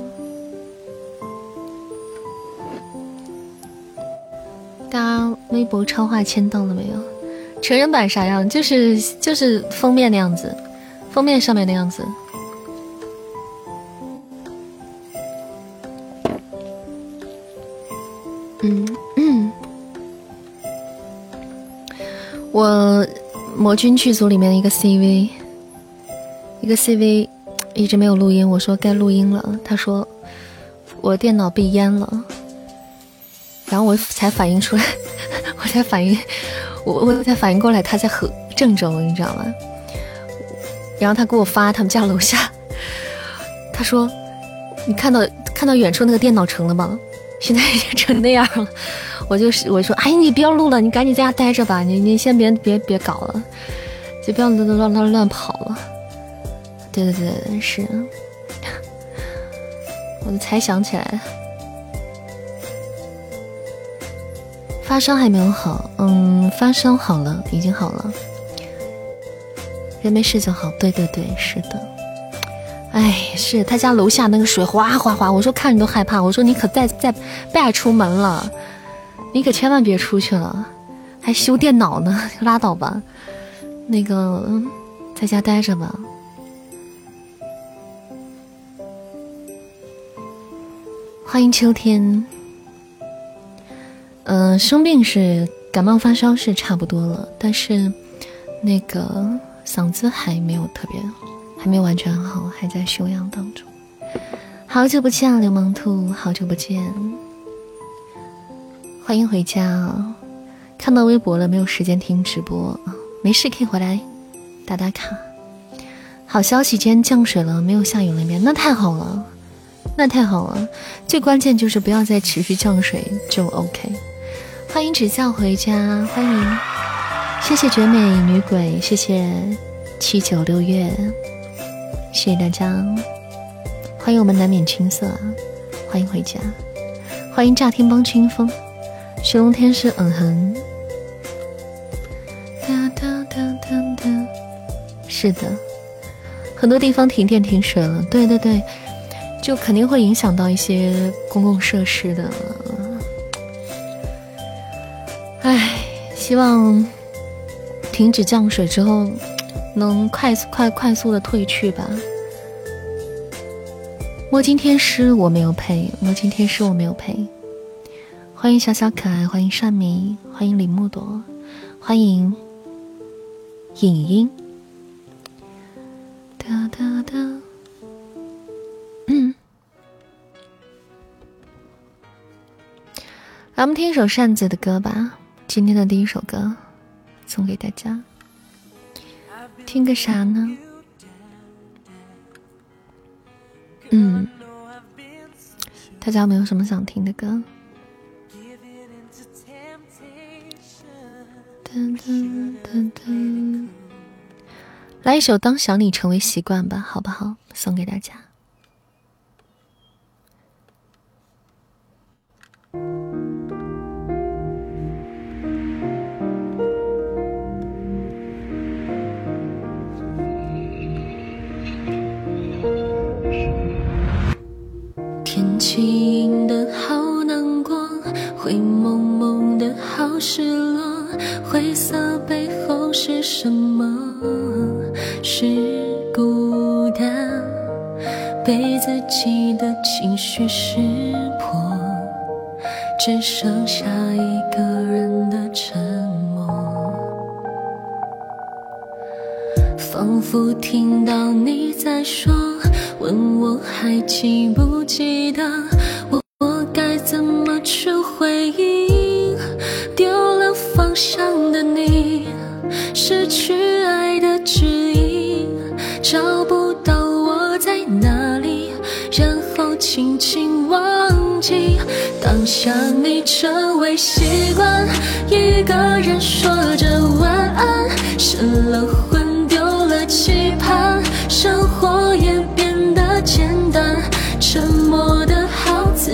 大家微博超话签到了没有？成人版啥样？就是就是封面那样子，封面上面那样子。魔君剧组里面的一个 CV，一个 CV 一直没有录音，我说该录音了，他说我电脑被淹了，然后我才反应出来，我才反应，我我才反应过来他在和郑州，你知道吗？然后他给我发他们家楼下，他说你看到看到远处那个电脑城了吗？现在已经成那样了，我就是我说，哎，你不要录了，你赶紧在家待着吧，你你先别别别搞了，就不要乱乱乱乱跑了。对对对，是，我才想起来，发烧还没有好，嗯，发烧好了，已经好了，人没事就好。对对对，是的。哎，是他家楼下那个水哗哗哗，我说看着都害怕。我说你可再再别出门了，你可千万别出去了，还修电脑呢，拉倒吧。那个在家待着吧。欢迎秋天。嗯，生病是感冒发烧是差不多了，但是那个嗓子还没有特别。还没完全好，还在休养当中。好久不见啊，流氓兔，好久不见，欢迎回家。看到微博了，没有时间听直播啊，没事可以回来打打卡。好消息，今天降水了，没有下雨了，面那太好了，那太好了。最关键就是不要再持续降水就 OK。欢迎指教回家，欢迎，谢谢绝美女鬼，谢谢七九六月。谢谢大家，欢迎我们难免青涩啊！欢迎回家，欢迎乍听帮清风，雪龙天使嗯哼，哒哒哒哒哒，是的，很多地方停电停水了，对对对，就肯定会影响到一些公共设施的。唉，希望停止降水之后。能快速快快速的退去吧。墨镜天师我没有配，墨镜天师我没有配。欢迎小小可爱，欢迎善迷，欢迎李木朵，欢迎影音。哒哒哒，嗯，来我们听一首扇子的歌吧，今天的第一首歌送给大家。听个啥呢？嗯，大家有没有什么想听的歌？噔噔噔噔，来一首《当想你成为习惯》吧，好不好？送给大家。天气阴的好难过，灰蒙蒙的好失落，灰色背后是什么？是孤单，被自己的情绪识破，只剩下一个人的沉默，仿佛听到你在说。问我还记不记得我我该怎么去回应丢了方向的你失去爱的指引找不到我在哪里然后轻轻忘记。当想你成为习惯一个人说着晚安失了沉默的好自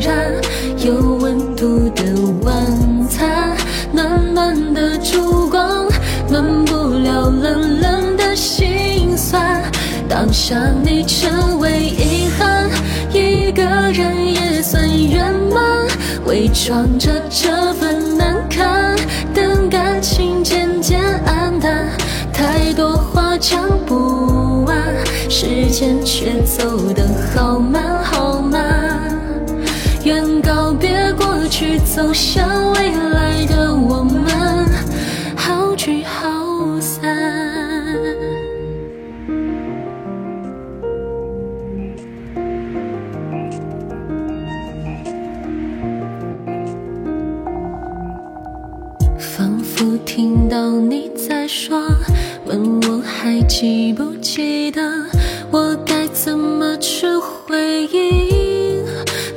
然，有温度的晚餐，暖暖的烛光，暖不了冷冷的心酸。当想你成为遗憾，一个人也算圆满。伪装着这份难堪，等感情渐渐黯淡，太多话讲不，时间却走得好慢好慢。愿告别过去，走向未来的我们，好聚好散。仿佛听到你在说，问我还记不记得，我该怎么去回应？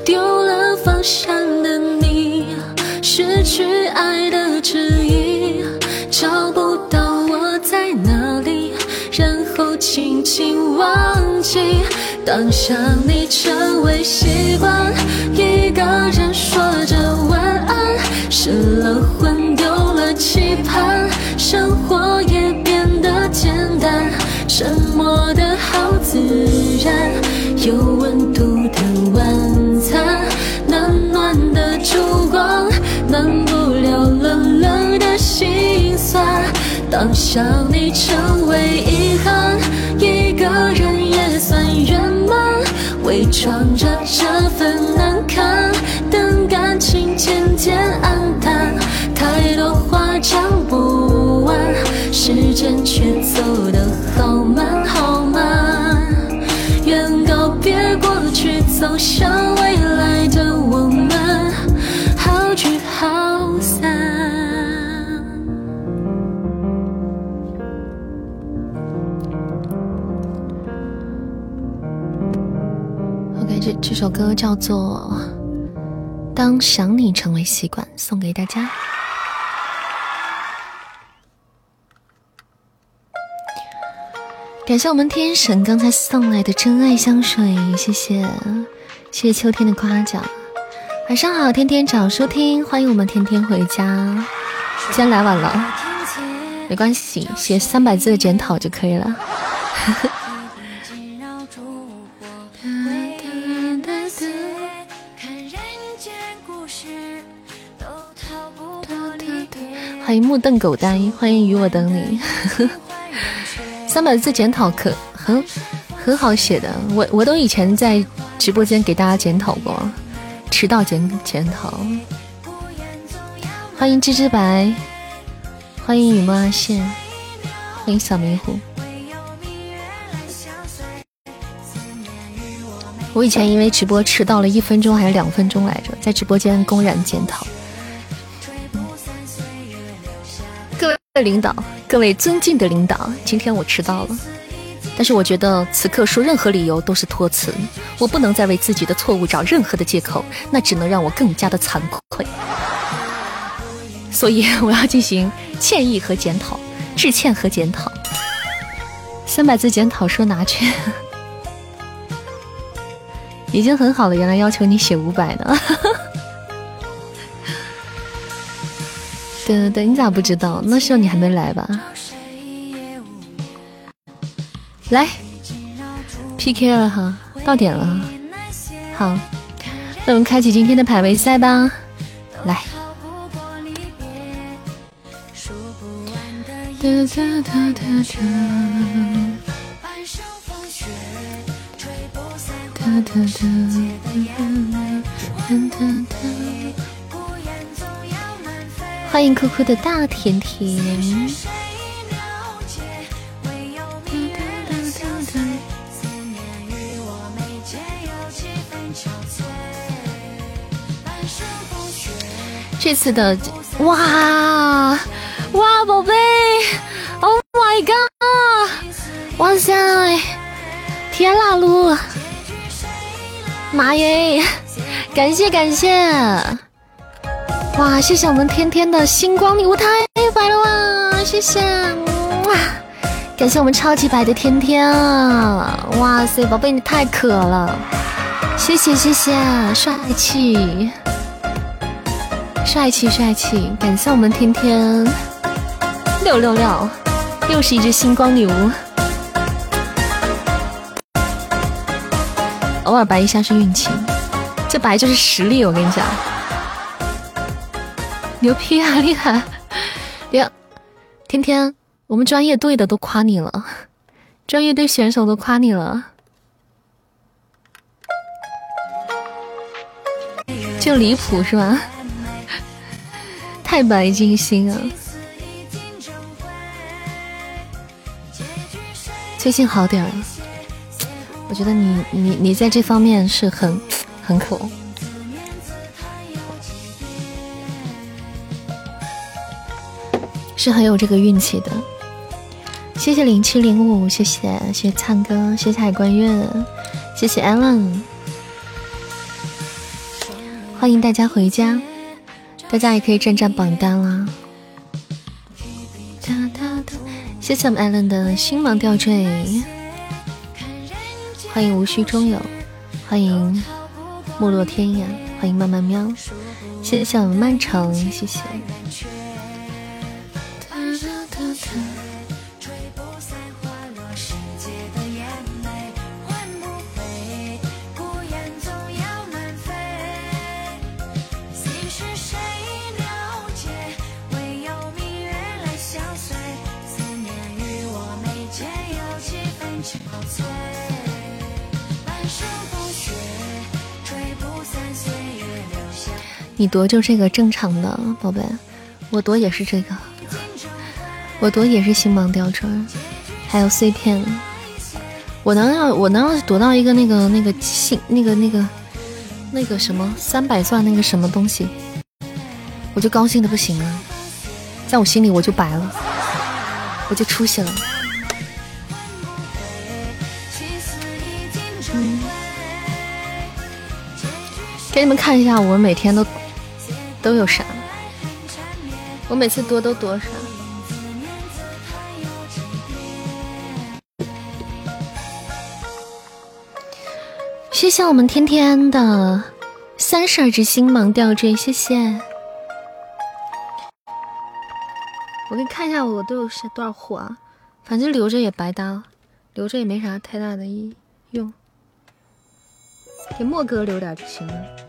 丢了方向的你，失去爱的指引，找不到我在哪里，然后轻轻忘记。当想你成为习惯，一个人说着晚安，失了魂，丢了期盼，生活也变得简单，沉默的好自然，有温度的晚餐，暖暖的烛光，暖不了冷冷的心酸。当想你成为遗憾，一个人也算圆满。伪装着这份难堪，等时间却走得好慢好慢。愿告别过去，走向未来的我们，好聚好散。OK，这这首歌叫做《当想你成为习惯》，送给大家。感谢我们天神刚才送来的真爱香水，谢谢，谢谢秋天的夸奖。晚上好，天天早收听，欢迎我们天天回家。今天来晚了，没关系，写三百字的检讨就可以了。欢迎目瞪狗呆，欢迎与我等你。三百字检讨可很很好写的，我我都以前在直播间给大家检讨过，迟到检检讨。欢迎芝芝白，欢迎雨墨阿线，欢迎小迷糊。我以前因为直播迟到了一分钟还是两分钟来着，在直播间公然检讨。领导，各位尊敬的领导，今天我迟到了，但是我觉得此刻说任何理由都是托词，我不能再为自己的错误找任何的借口，那只能让我更加的惭愧。所以我要进行歉意和检讨，致歉和检讨。三百字检讨书拿去，已经很好了，原来要求你写五百呢。对对对，你咋不知道？那时候你还没来吧？来，PK 了哈，到点了。好，那我们开启今天的排位赛吧。来。欢迎酷酷的大甜甜。这次的哇哇宝贝，Oh my god！哇塞，天啦噜，妈耶！感谢感谢，哇！谢谢我们天天的星光礼物太白了哇！谢谢，哇！感谢我们超级白的天天啊！哇塞，宝贝你太可了，谢谢谢谢，帅气，帅气帅气！感谢我们天天六六六，又是一只星光礼物。偶尔白一下是运气，这白就是实力。我跟你讲，牛批啊，厉害！呀，天天，我们专业队的都夸你了，专业队选手都夸你了，就离谱是吧？太白金星了，最近好点了。我觉得你你你在这方面是很很可，是很有这个运气的。谢谢零七零五，谢谢谢谢灿哥，谢谢海关月，谢谢 Allen，欢迎大家回家，大家也可以占占榜单啦。谢谢我们 Allen 的星芒吊坠。欢迎无需终有，欢迎没落天涯，欢迎慢慢喵，谢谢我们曼城，谢谢。你夺就这个正常的，宝贝，我夺也是这个，我夺也是星芒吊坠，还有碎片。我能要我能要夺到一个那个那个星那个那个那个什么三百钻那个什么东西，我就高兴的不行了，在我心里我就白了，我就出息了。给你们看一下，我每天都。都有啥？我每次多都多啥？谢谢我们天天的三十二只星芒吊坠，谢谢。我给你看一下，我都有多少货啊？反正留着也白搭，留着也没啥太大的意用。给莫哥留点就行了。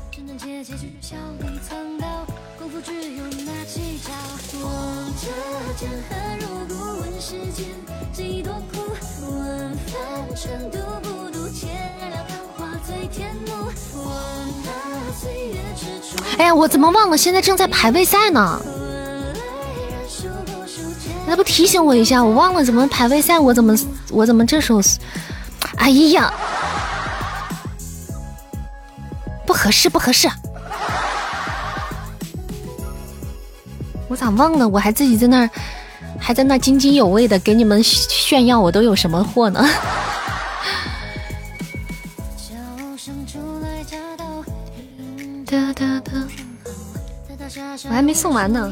哎呀，我怎么忘了？现在正在排位赛呢，那不提醒我一下？我忘了怎么排位赛，我怎么我怎么这时候？哎呀，不合适，不合适！我咋忘了？我还自己在那儿，还在那津津有味的给你们炫耀我都有什么货呢？我还没送完呢。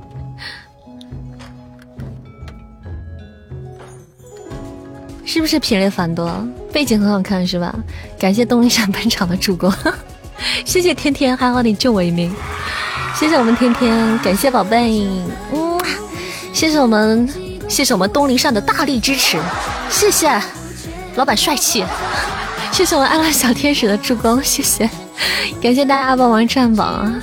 是不是品类繁多？背景很好看是吧？感谢动力闪本场的助攻，谢谢天天，还好你救我一命。谢谢我们天天，感谢宝贝，嗯，谢谢我们，谢谢我们东林善的大力支持，谢谢老板帅气，谢谢我们安乐小天使的助攻，谢谢，感谢大家帮忙占榜啊！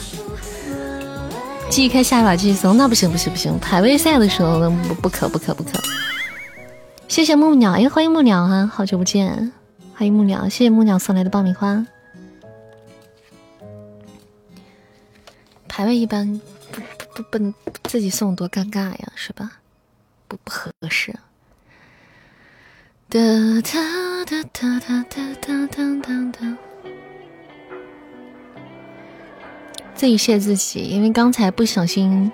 继续开下一把继续送，那不行不行不行，排位赛的时候不不可不可不可。谢谢木鸟，哎，欢迎木鸟啊，好久不见，欢迎木鸟，谢谢木鸟送来的爆米花。排位一般不不不不自己送多尴尬呀，是吧？不不合适。哒哒哒哒哒哒哒哒哒。自己谢自己，因为刚才不小心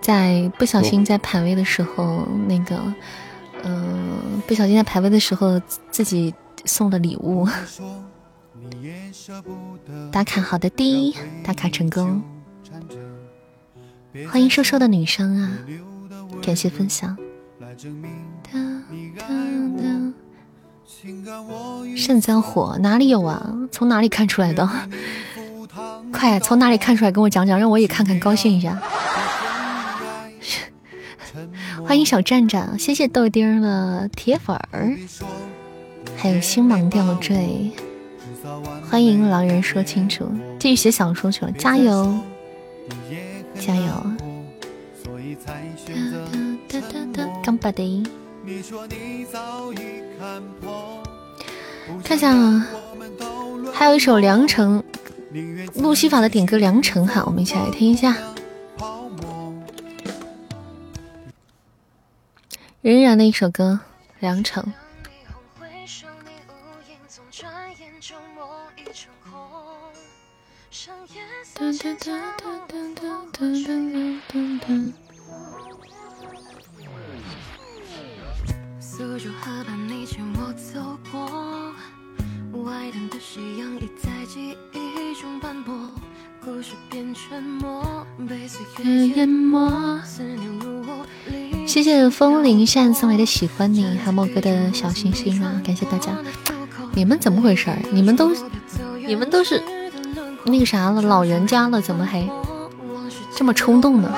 在不小心在排位的时候，那个嗯，不小心在排位的时候自己送了礼物。打卡好的第一，打卡成功。欢迎瘦瘦的女生啊！感谢分享。肾脏火哪里有啊？从哪里看出来的？快从哪里看出来？跟我讲讲，让我也看看，高兴一下。欢迎小站长，谢谢豆丁的铁粉儿，还有星芒吊坠。欢迎狼人说清楚，继续写小说去了，加油！加油！干巴的！看一下，还有一首《良辰》，路西法的点歌《良辰》哈，我们一起来听一下。仍然的一首歌，《良辰》。苏州河畔，你牵我走过，外滩的夕阳已在记忆中斑驳。谢谢风铃扇送来的喜欢你，还有莫哥的小心心啊！感谢大家，你们怎么回事？你们都，你们都是。那个啥了，老人家了，怎么还这么冲动呢？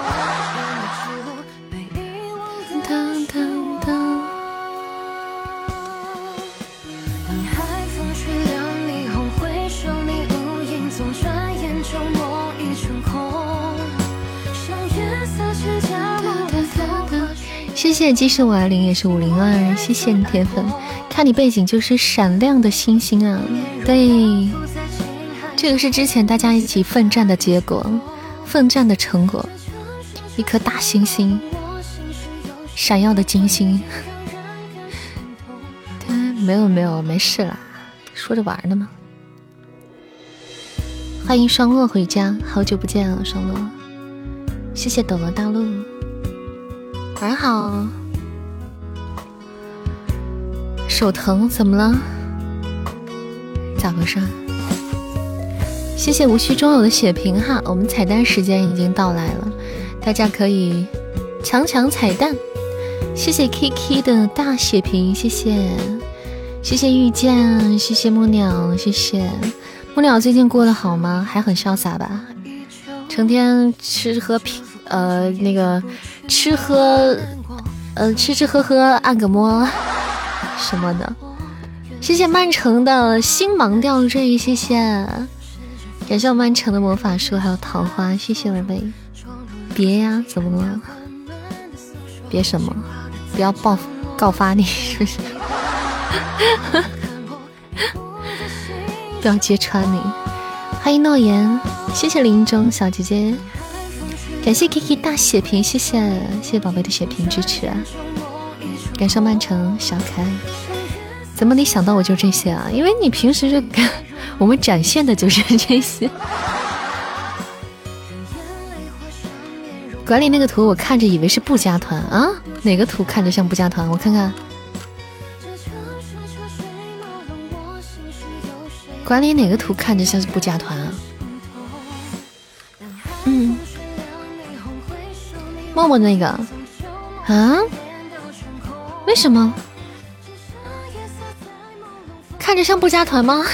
谢谢，既是五二零，也是五零二，谢谢你铁粉。看你背景就是闪亮的星星啊，对。这个是之前大家一起奋战的结果，奋战的成果，一颗大星星，闪耀的金星。没有没有，没事啦，说着玩呢嘛。欢迎双洛回家，好久不见了，双洛。谢谢斗罗大陆，晚上好。手疼怎么了？咋回事？谢谢无需中有的血瓶哈，我们彩蛋时间已经到来了，大家可以抢抢彩蛋。谢谢 Kiki 的大血瓶，谢谢，谢谢遇见，谢谢木鸟，谢谢木鸟，最近过得好吗？还很潇洒吧？成天吃喝品呃那个吃喝呃吃吃喝喝按个摩什么的。谢谢曼城的星芒吊坠，谢谢。感谢我曼城的魔法书，还有桃花，谢谢二位。别呀，怎么了？别什么？不要报告发你，是不是？不要揭穿你。欢迎诺言，谢谢林中小姐姐，感谢 Kiki 大血瓶，谢谢谢谢宝贝的血瓶支持啊！感谢曼城小可爱，怎么你想到我就这些啊？因为你平时就。我们展现的就是这些。管理那个图，我看着以为是不加团啊？哪个图看着像不加团？我看看。管理哪个图看着像是不加团啊？我那个啊，为什么看着像不加团吗？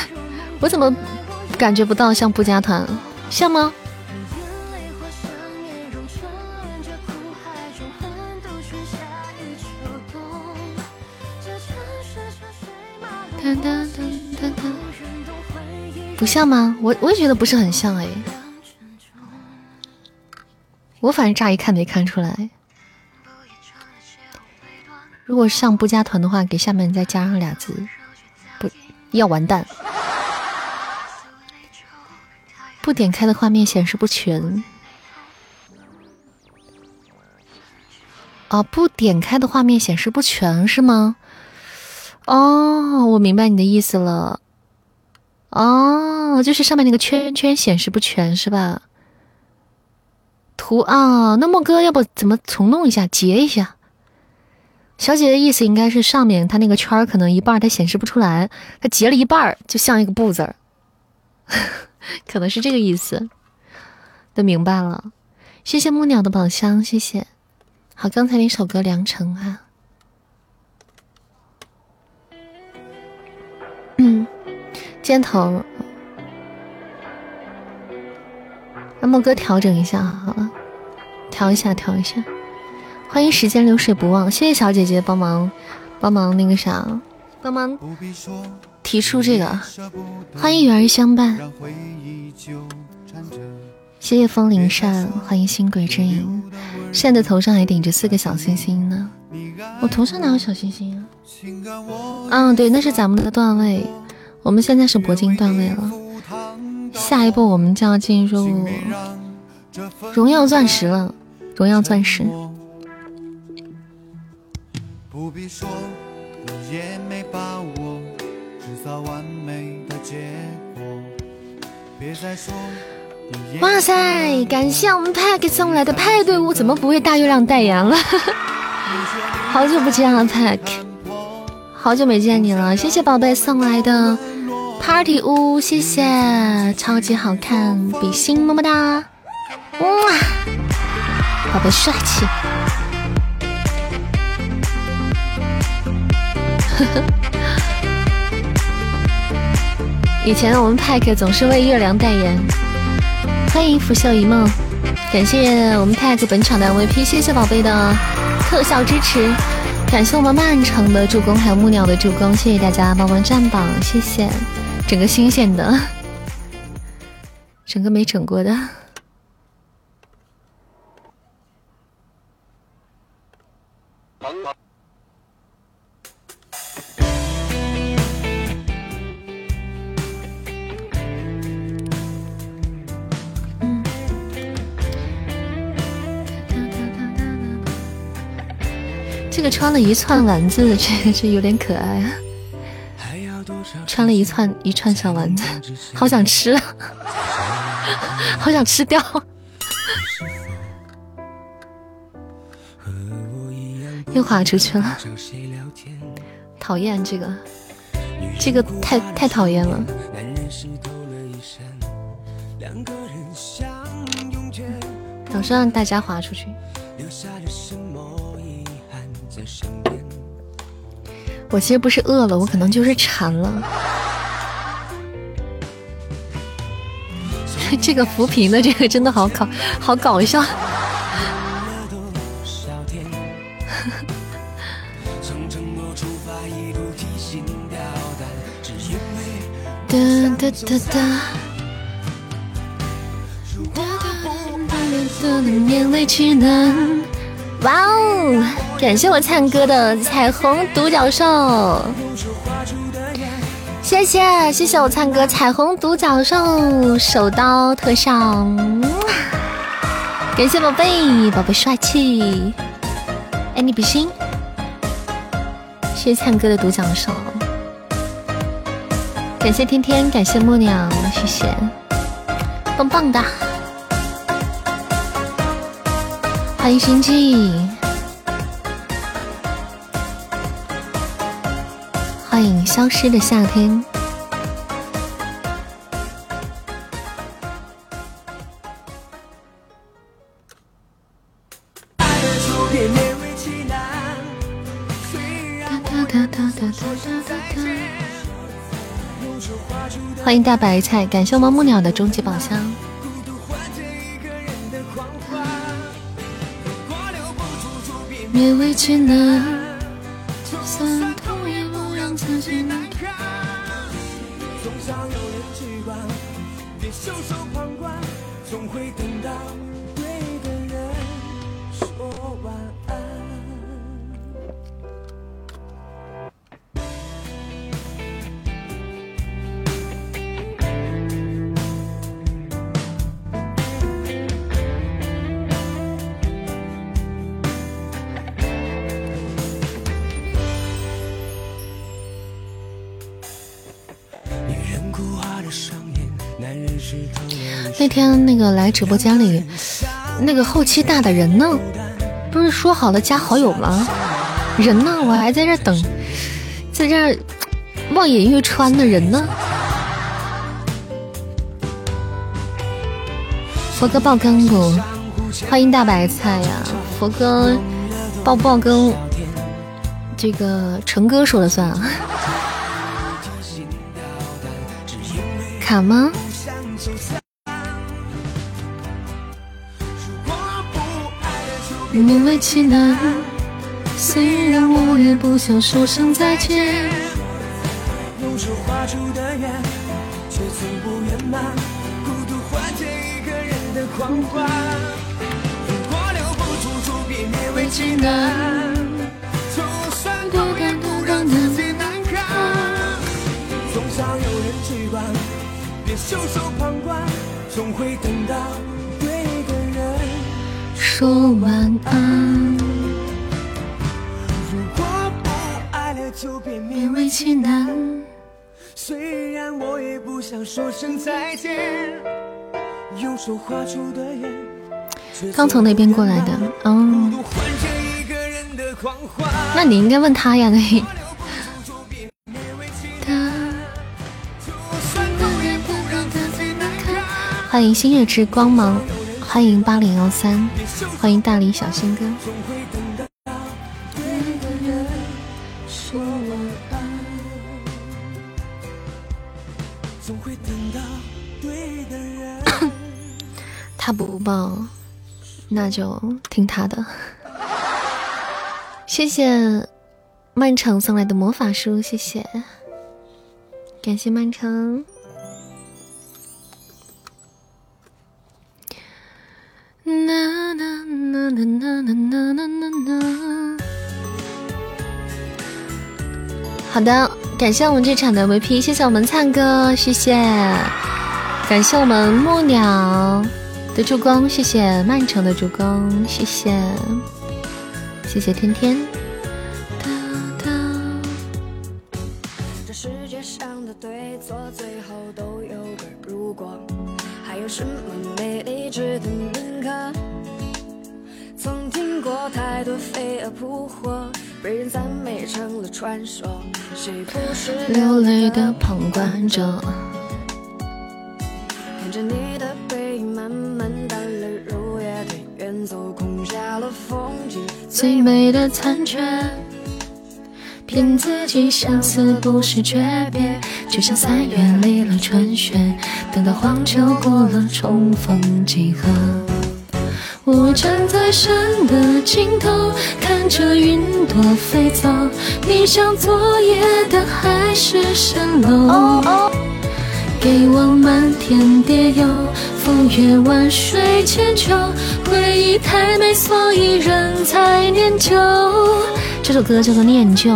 我怎么感觉不到像不加团？像吗？不像吗？我我也觉得不是很像哎。我反正乍一看没看出来。如果像不加团的话，给下面再加上俩字，不要完蛋。不点开的画面显示不全。啊，不点开的画面显示不全是吗？哦，我明白你的意思了。哦，就是上面那个圈圈显示不全是吧？图啊，那莫哥要不怎么重弄一下，截一下？小姐的意思应该是上面它那个圈儿可能一半它显示不出来，它截了一半儿就像一个不字儿，可能是这个意思。都明白了，谢谢木鸟的宝箱，谢谢。好，刚才那首歌《良辰》啊，嗯，箭头，让莫哥调整一下，好了，调一下，调一下。欢迎时间流水不忘，谢谢小姐姐帮忙，帮忙那个啥，帮忙提出这个。欢迎缘儿相伴，谢谢风铃扇，欢迎星鬼之影。现在头上还顶着四个小星星呢，我头上哪有小星星啊？嗯，对，那是咱们的段位，我们现在是铂金段位了，下一步我们就要进入荣耀钻石了，荣耀钻石。哇塞！感谢我们 Pack 送来的派对屋，怎么不为大月亮代言了？好久不见了，Pack，好久没见你了。谢谢宝贝送来的 Party 屋，谢谢，超级好看，比心么么哒，哇，宝贝帅气。呵呵，以前我们派克总是为月亮代言。欢迎拂袖一梦，感谢我们派克本场的 MVP，谢谢宝贝的特效支持，感谢我们漫长的助攻，还有木鸟的助攻，谢谢大家帮忙占榜，谢谢整个新鲜的，整个没整过的。这个穿了一串丸子，这这有点可爱啊！穿了一串一串小丸子，好想吃，好想吃掉。又滑出去了，讨厌这个，这个太太讨厌了。老是让大家滑出去。我其实不是饿了，我可能就是馋了。这个扶贫的这个真的好搞，好搞笑。哒哒哒哒。哇哦！感谢我灿哥的彩虹独角兽，谢谢谢谢我灿哥彩虹独角兽手刀特效，感谢宝贝宝贝帅气，爱你比心，谢谢灿哥的独角兽，感谢天天，感谢木鸟，谢谢，棒棒的，欢迎心机。欢迎消失的夏天。欢迎大白菜，感谢我们木鸟的终极宝箱。勉为其难。来直播间里，那个后期大的人呢？不是说好了加好友吗？人呢？我还在这等，在这望眼欲穿的人呢。佛哥爆更不？欢迎大白菜呀！佛哥爆不爆更？这个成哥说了算啊。卡吗？勉为其难，虽然我也不想说声再见。用手画出的圆，却从不圆满。孤独换借一个人的狂欢。如果留不住，就别勉为其难。就算多感动，让自己难堪。总想有人去管，别袖手旁观，总会等到。说晚安。如果不爱了，就别勉为其难。虽然我也不想说声再见。用手画出的圆。刚从那边过来的，哦。那你应该问他呀，那。欢迎星月之光芒。欢迎八零幺三，欢迎大理小新哥。他不报，那就听他的。谢谢漫长送来的魔法书，谢谢，感谢漫长。呐呐呐呐呐呐呐呐呐！好的，感谢我们这场的 VP，谢谢我们灿哥，谢谢，感谢我们木鸟的助攻，谢谢曼城的助攻，谢谢，谢谢天天。过太多飞蛾扑火，被人赞美成了传说。谁不是流泪的旁观者？看着你的背影慢慢淡了如夜对远走，空下了风景最美的残缺。骗自己相思不是诀别，就像三月离了春雪，等到黄秋过了重逢几何。我站在山的尽头，看着云朵飞走，你像昨夜的海市蜃楼。给我漫天蝶游，风月万水千秋，回忆太美，所以人才念旧。这首歌叫做《念旧》，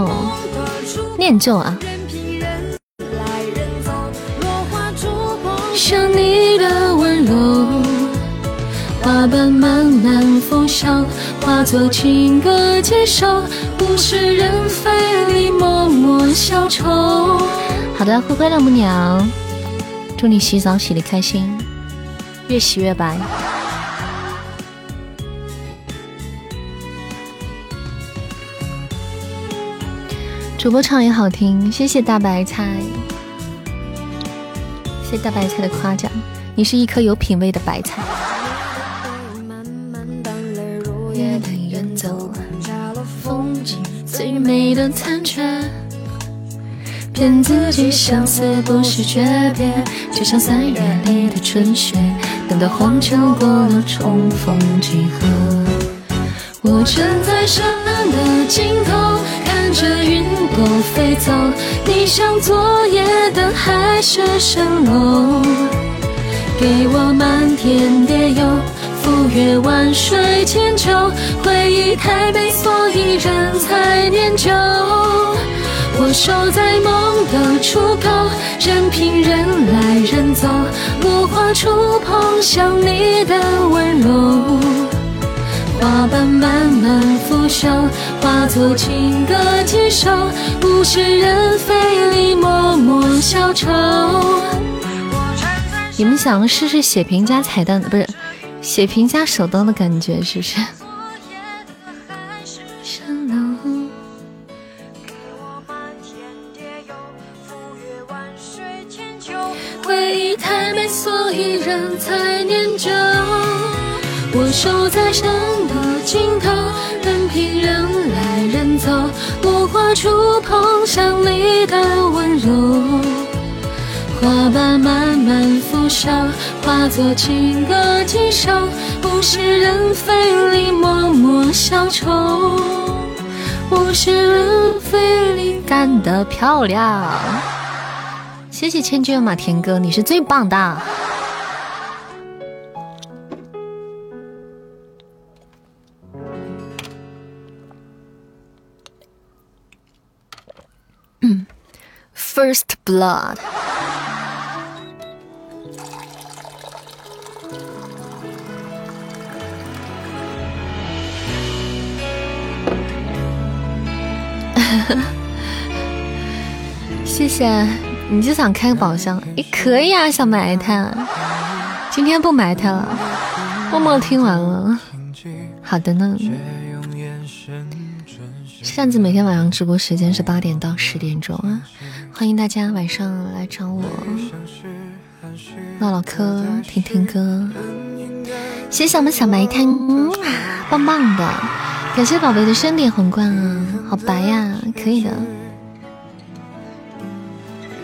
念旧啊！瓣慢慢腐朽，化作情歌接受，物是人非里默默消愁。好的，灰灰的母娘，祝你洗澡洗的开心，越洗越白。主播唱也好听，谢谢大白菜，谢谢大白菜的夸奖，你是一颗有品味的白菜。也能远走。风景最美的残缺，骗自己相思不是诀别，就像三月里的春雪，等到黄秋过了重逢几何。我站在山的尽头。看着云朵飞走，你像昨夜的海市蜃楼。给我漫天蝶游，赴约万水千秋。回忆太美，所以人才念旧。我守在梦的出口，任凭人来人走，落花触碰像你的温柔。花瓣慢慢腐朽，化作情歌几首，物是人非里默默消愁。你们想试试写评加彩蛋，不是血瓶加手刀的感觉，是不是？化作情歌几首，物是人非里默默消愁。物是人非里干得漂亮。谢谢千军马田哥，你是最棒的。，First Blood。谢谢，你就想开个宝箱？也可以啊，小埋汰。今天不埋汰了，默默听完了。好的呢。扇子每天晚上直播时间是八点到十点钟啊，欢迎大家晚上来找我唠唠嗑、听听歌。谢谢我们小埋汰，棒棒的。感谢宝贝的山点皇冠啊，好白呀，可以的。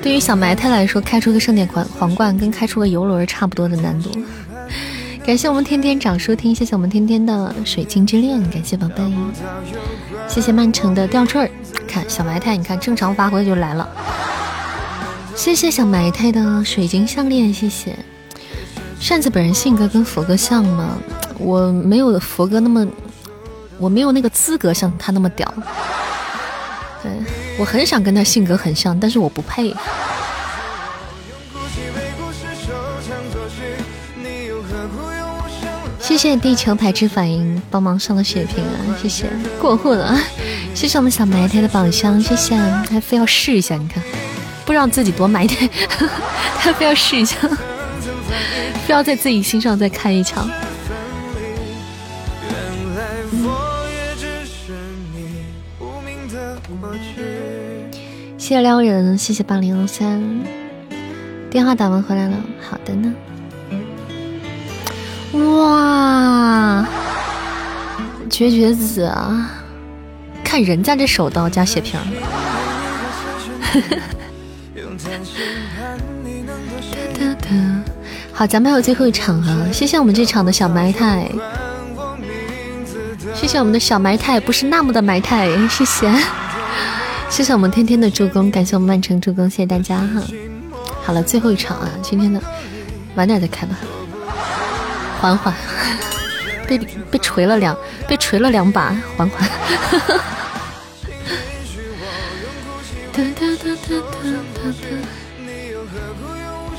对于小埋汰来说，开出个盛典皇皇冠跟开出个游轮差不多的难度。感谢我们天天长收听，谢谢我们天天的水晶之恋，感谢宝贝，谢谢曼城的吊坠儿。看小埋汰，你看正常发挥就来了。谢谢小埋汰的水晶项链，谢谢。扇子本人性格跟佛哥像吗？我没有佛哥那么。我没有那个资格像他那么屌，对我很想跟他性格很像，但是我不配。谢谢地球排斥反应帮忙上的血瓶啊，谢谢过户了，谢谢我们小埋汰的宝箱，谢谢还非要试一下，你看不知道自己多埋汰，他非要试一下，非要在自己心上再开一枪。谢谢撩人，谢谢八零幺三，电话打完回来了，好的呢。哇，绝绝子啊！看人家这手刀加血瓶。好，咱们还有最后一场啊！谢谢我们这场的小埋汰，谢谢我们的小埋汰，不是那么的埋汰，谢谢。谢谢我们天天的助攻，感谢我们曼城助攻，谢谢大家哈。好了，最后一场啊，今天的晚点再开吧，缓缓。被被锤了两，被锤了两把，缓缓。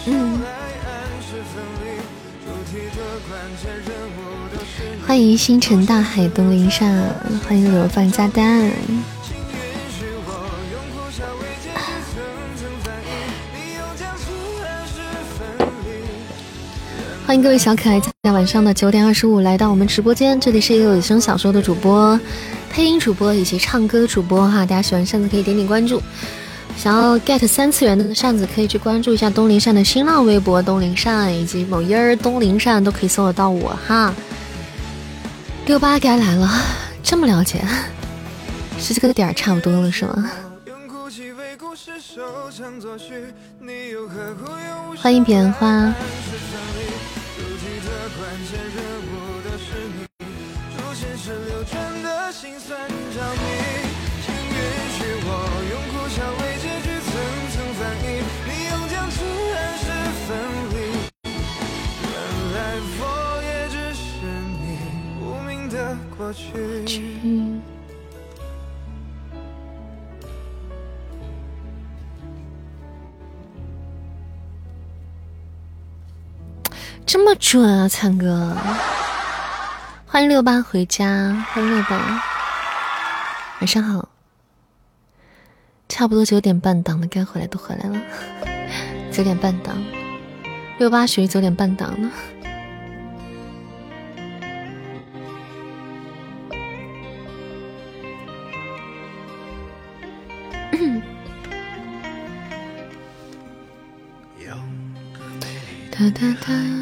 嗯。欢迎星辰大海东林上，欢迎流放加丹。欢迎各位小可爱在晚上的九点二十五来到我们直播间，这里是一个有声小说的主播、配音主播以及唱歌主播哈。大家喜欢扇子可以点点关注，想要 get 三次元的扇子可以去关注一下东林扇的新浪微博东林扇以及某音儿东林扇都可以搜得到我哈。六八该来了，这么了解，是这个点差不多了是吗？欢迎彼岸花。关键人物都是你主线是流转的心酸着迷请允许我用苦笑为结局层层翻译你用僵持暗示分离原来我也只是你无名的过去这么准啊，灿哥！欢迎六八回家，欢迎六八，晚上好。差不多九点半档的该回来都回来了，九点半档。六八属于九点半档呢。哒哒哒哒哒哒哒。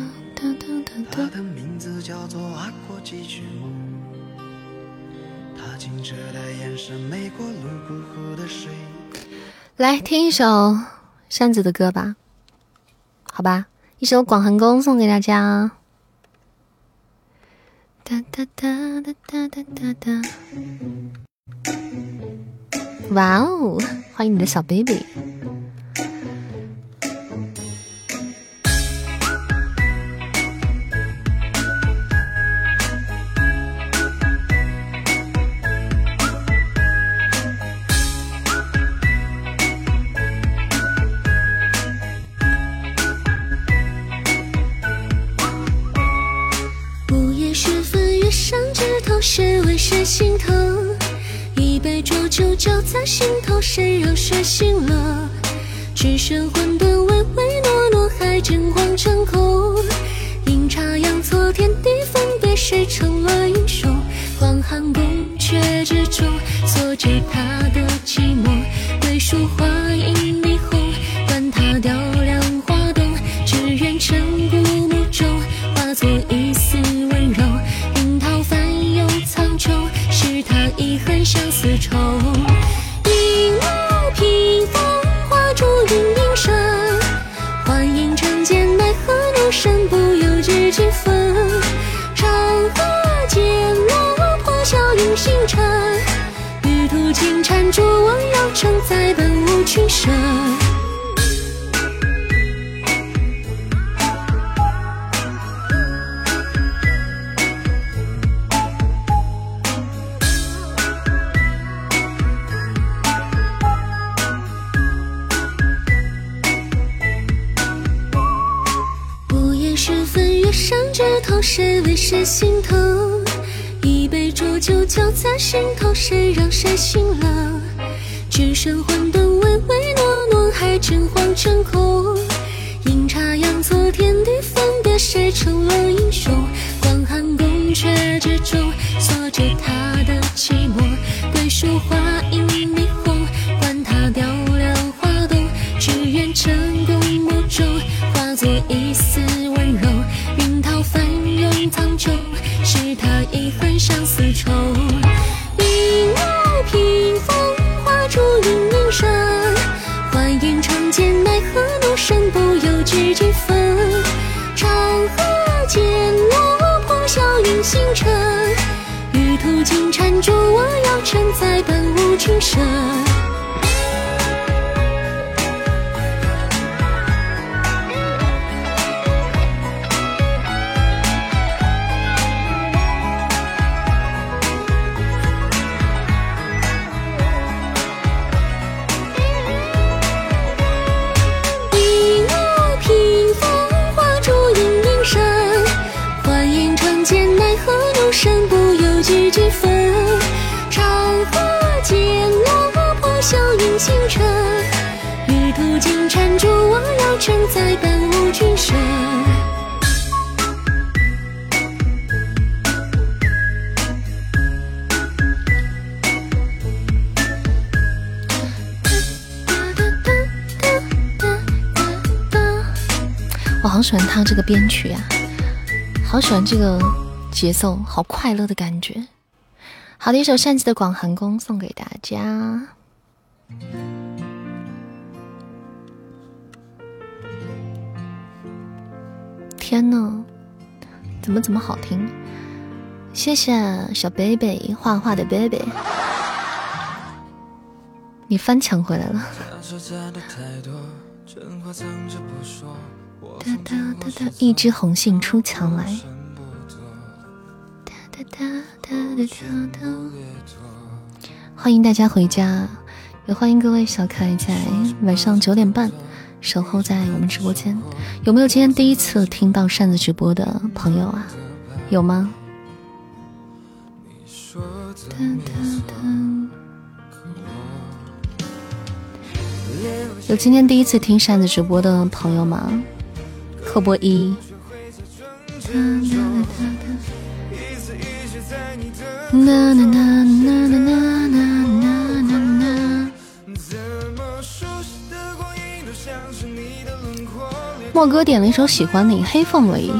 来听一首扇子的歌吧，好吧，一首《广寒宫》送给大家。哒哒哒哒哒哒哒哒。哇哦，欢迎你的小 baby。谁为谁心疼？一杯浊酒浇在心头，谁让谁醒了？只剩混沌唯唯诺诺，还真晃成空。阴差阳错，天地分别，谁成了英雄？广寒宫阙之中，锁着他的寂寞。桂树花影霓虹，管他雕是他遗恨相思愁，影落屏风，花烛映影身。幻影成剑，奈何你身不由己几分？长河渐落，破晓映星辰。玉兔金蟾助我摇城，再奔无群身。谁为谁心疼？一杯浊酒浇在心头，谁让谁心冷？只剩混沌唯唯诺诺，还真晃成空。阴差阳错，天地分别，谁成了英雄？广寒宫阙之中，锁着他的寂寞。桂树花影着喜欢他这个编曲啊，好喜欢这个节奏，好快乐的感觉。好的，一首扇子的《广寒宫》送给大家。天呐，怎么怎么好听？谢谢小 baby 画画的 baby，你翻墙回来了。哒哒哒哒，一枝红杏出墙来。欢迎大家回家。也欢迎各位小可爱在晚上九点半守候在我们直播间。有没有今天第一次听到扇子直播的朋友啊？有吗？有今天第一次听扇子直播的朋友吗？扣波一。莫哥点了一首《喜欢你》，黑凤梨。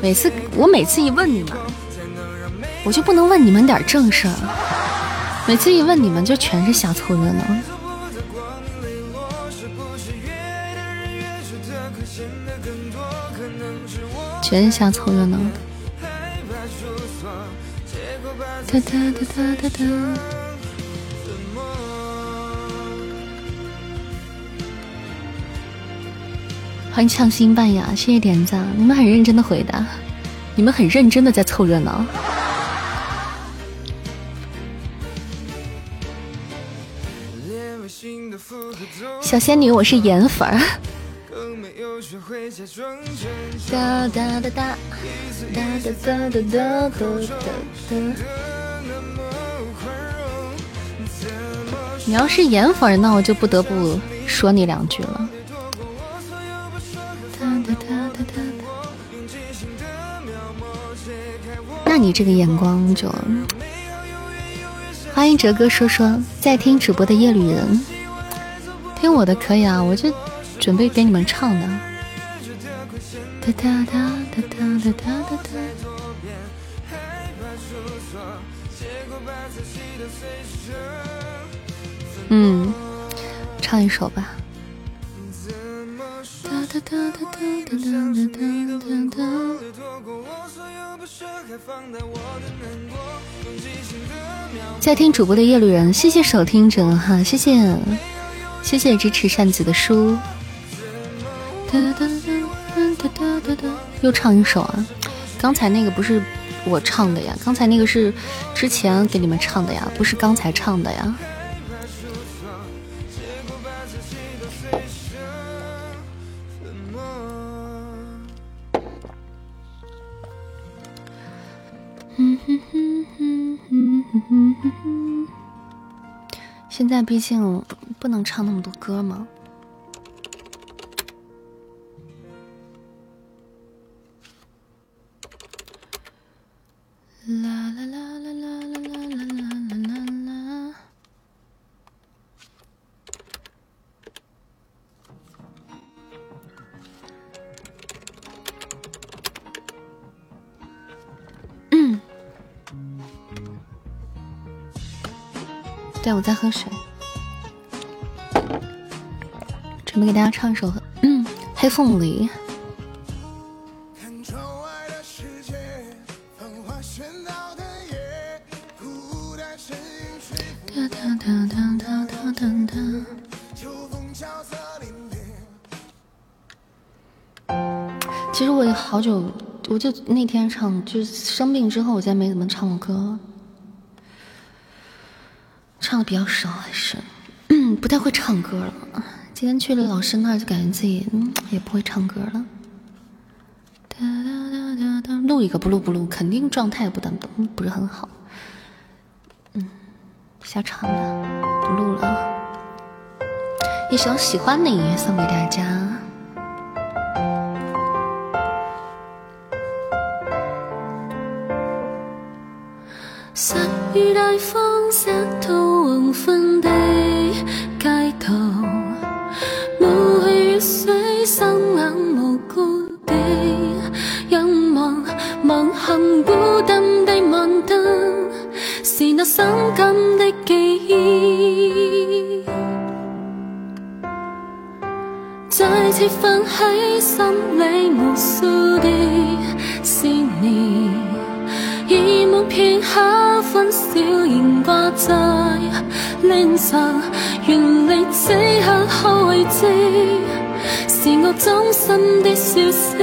每次我每次一问你们，我就不能问你们点正事儿。每次一问你们，就全是瞎凑热闹。全是瞎凑热闹。哒哒哒哒哒哒。欢迎呛心半哑，谢谢点赞。你们很认真的回答，你们很认真的在凑热闹。小仙女，我是颜粉儿。哒哒哒哒哒哒哒哒哒哒哒。你要是颜粉，那我就不得不说你两句了。那你这个眼光就……欢迎哲哥说说，在听直播的夜旅人，听我的可以啊，我就准备给你们唱的。哒哒哒哒哒哒哒哒。嗯，唱一首吧。在听主播的夜旅人，谢谢守听者哈，谢谢谢谢支持扇子的书。又唱一首啊！刚才那个不是我唱的呀，刚才那个是之前给你们唱的呀，不是刚才唱的呀。现在毕竟不能唱那么多歌嘛。啦啦啦啦啦啦啦啦啦啦啦。嗯。对，我在喝水，准备给大家唱一首《嗯黑凤梨》。好久，我就那天唱，就生病之后，我再没怎么唱过歌。唱的比较少，还是不太会唱歌了。今天去了老师那儿，就感觉自己也不会唱歌了。录一个不录不录，肯定状态不等不是很好。嗯，瞎唱的，不录了。一首喜欢你送给大家。细雨带风湿透黄昏的街道雾气雨水双眼无故地仰望望向孤单的晚灯是那伤感的记忆再次泛起心里无数的思念。以往片刻欢笑仍挂在脸上愿你此刻可会知是我衷心的笑声。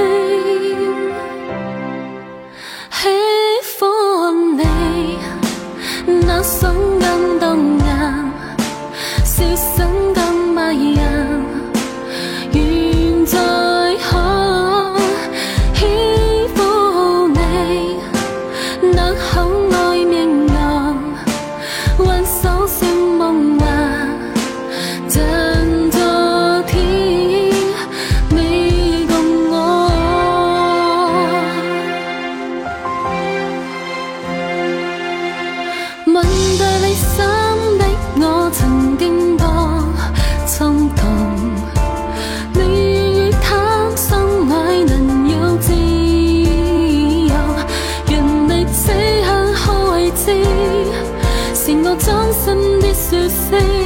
喜欢你那双眼动人笑声吻在你心的我曾经多心痛，你愿与他相爱能有自由，人力此向何为止？是我真心的说声。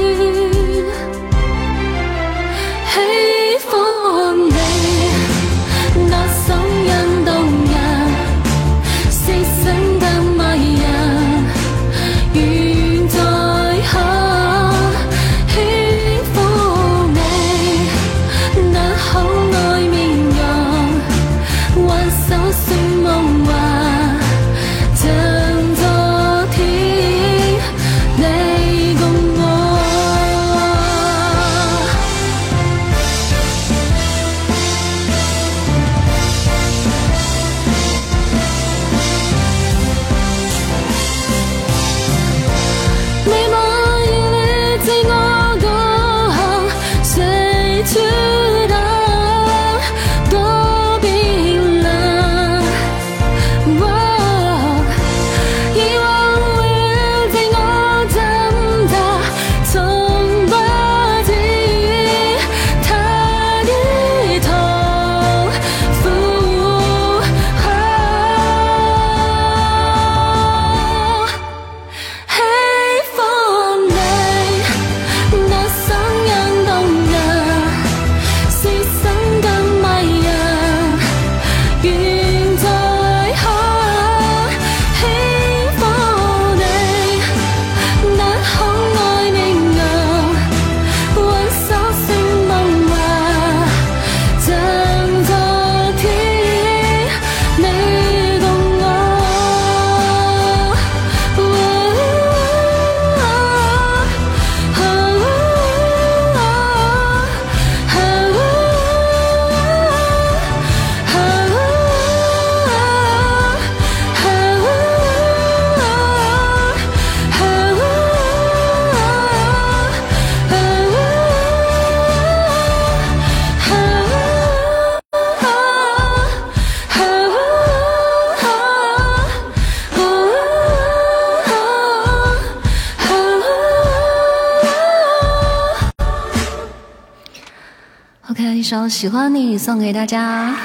喜欢你送给大家，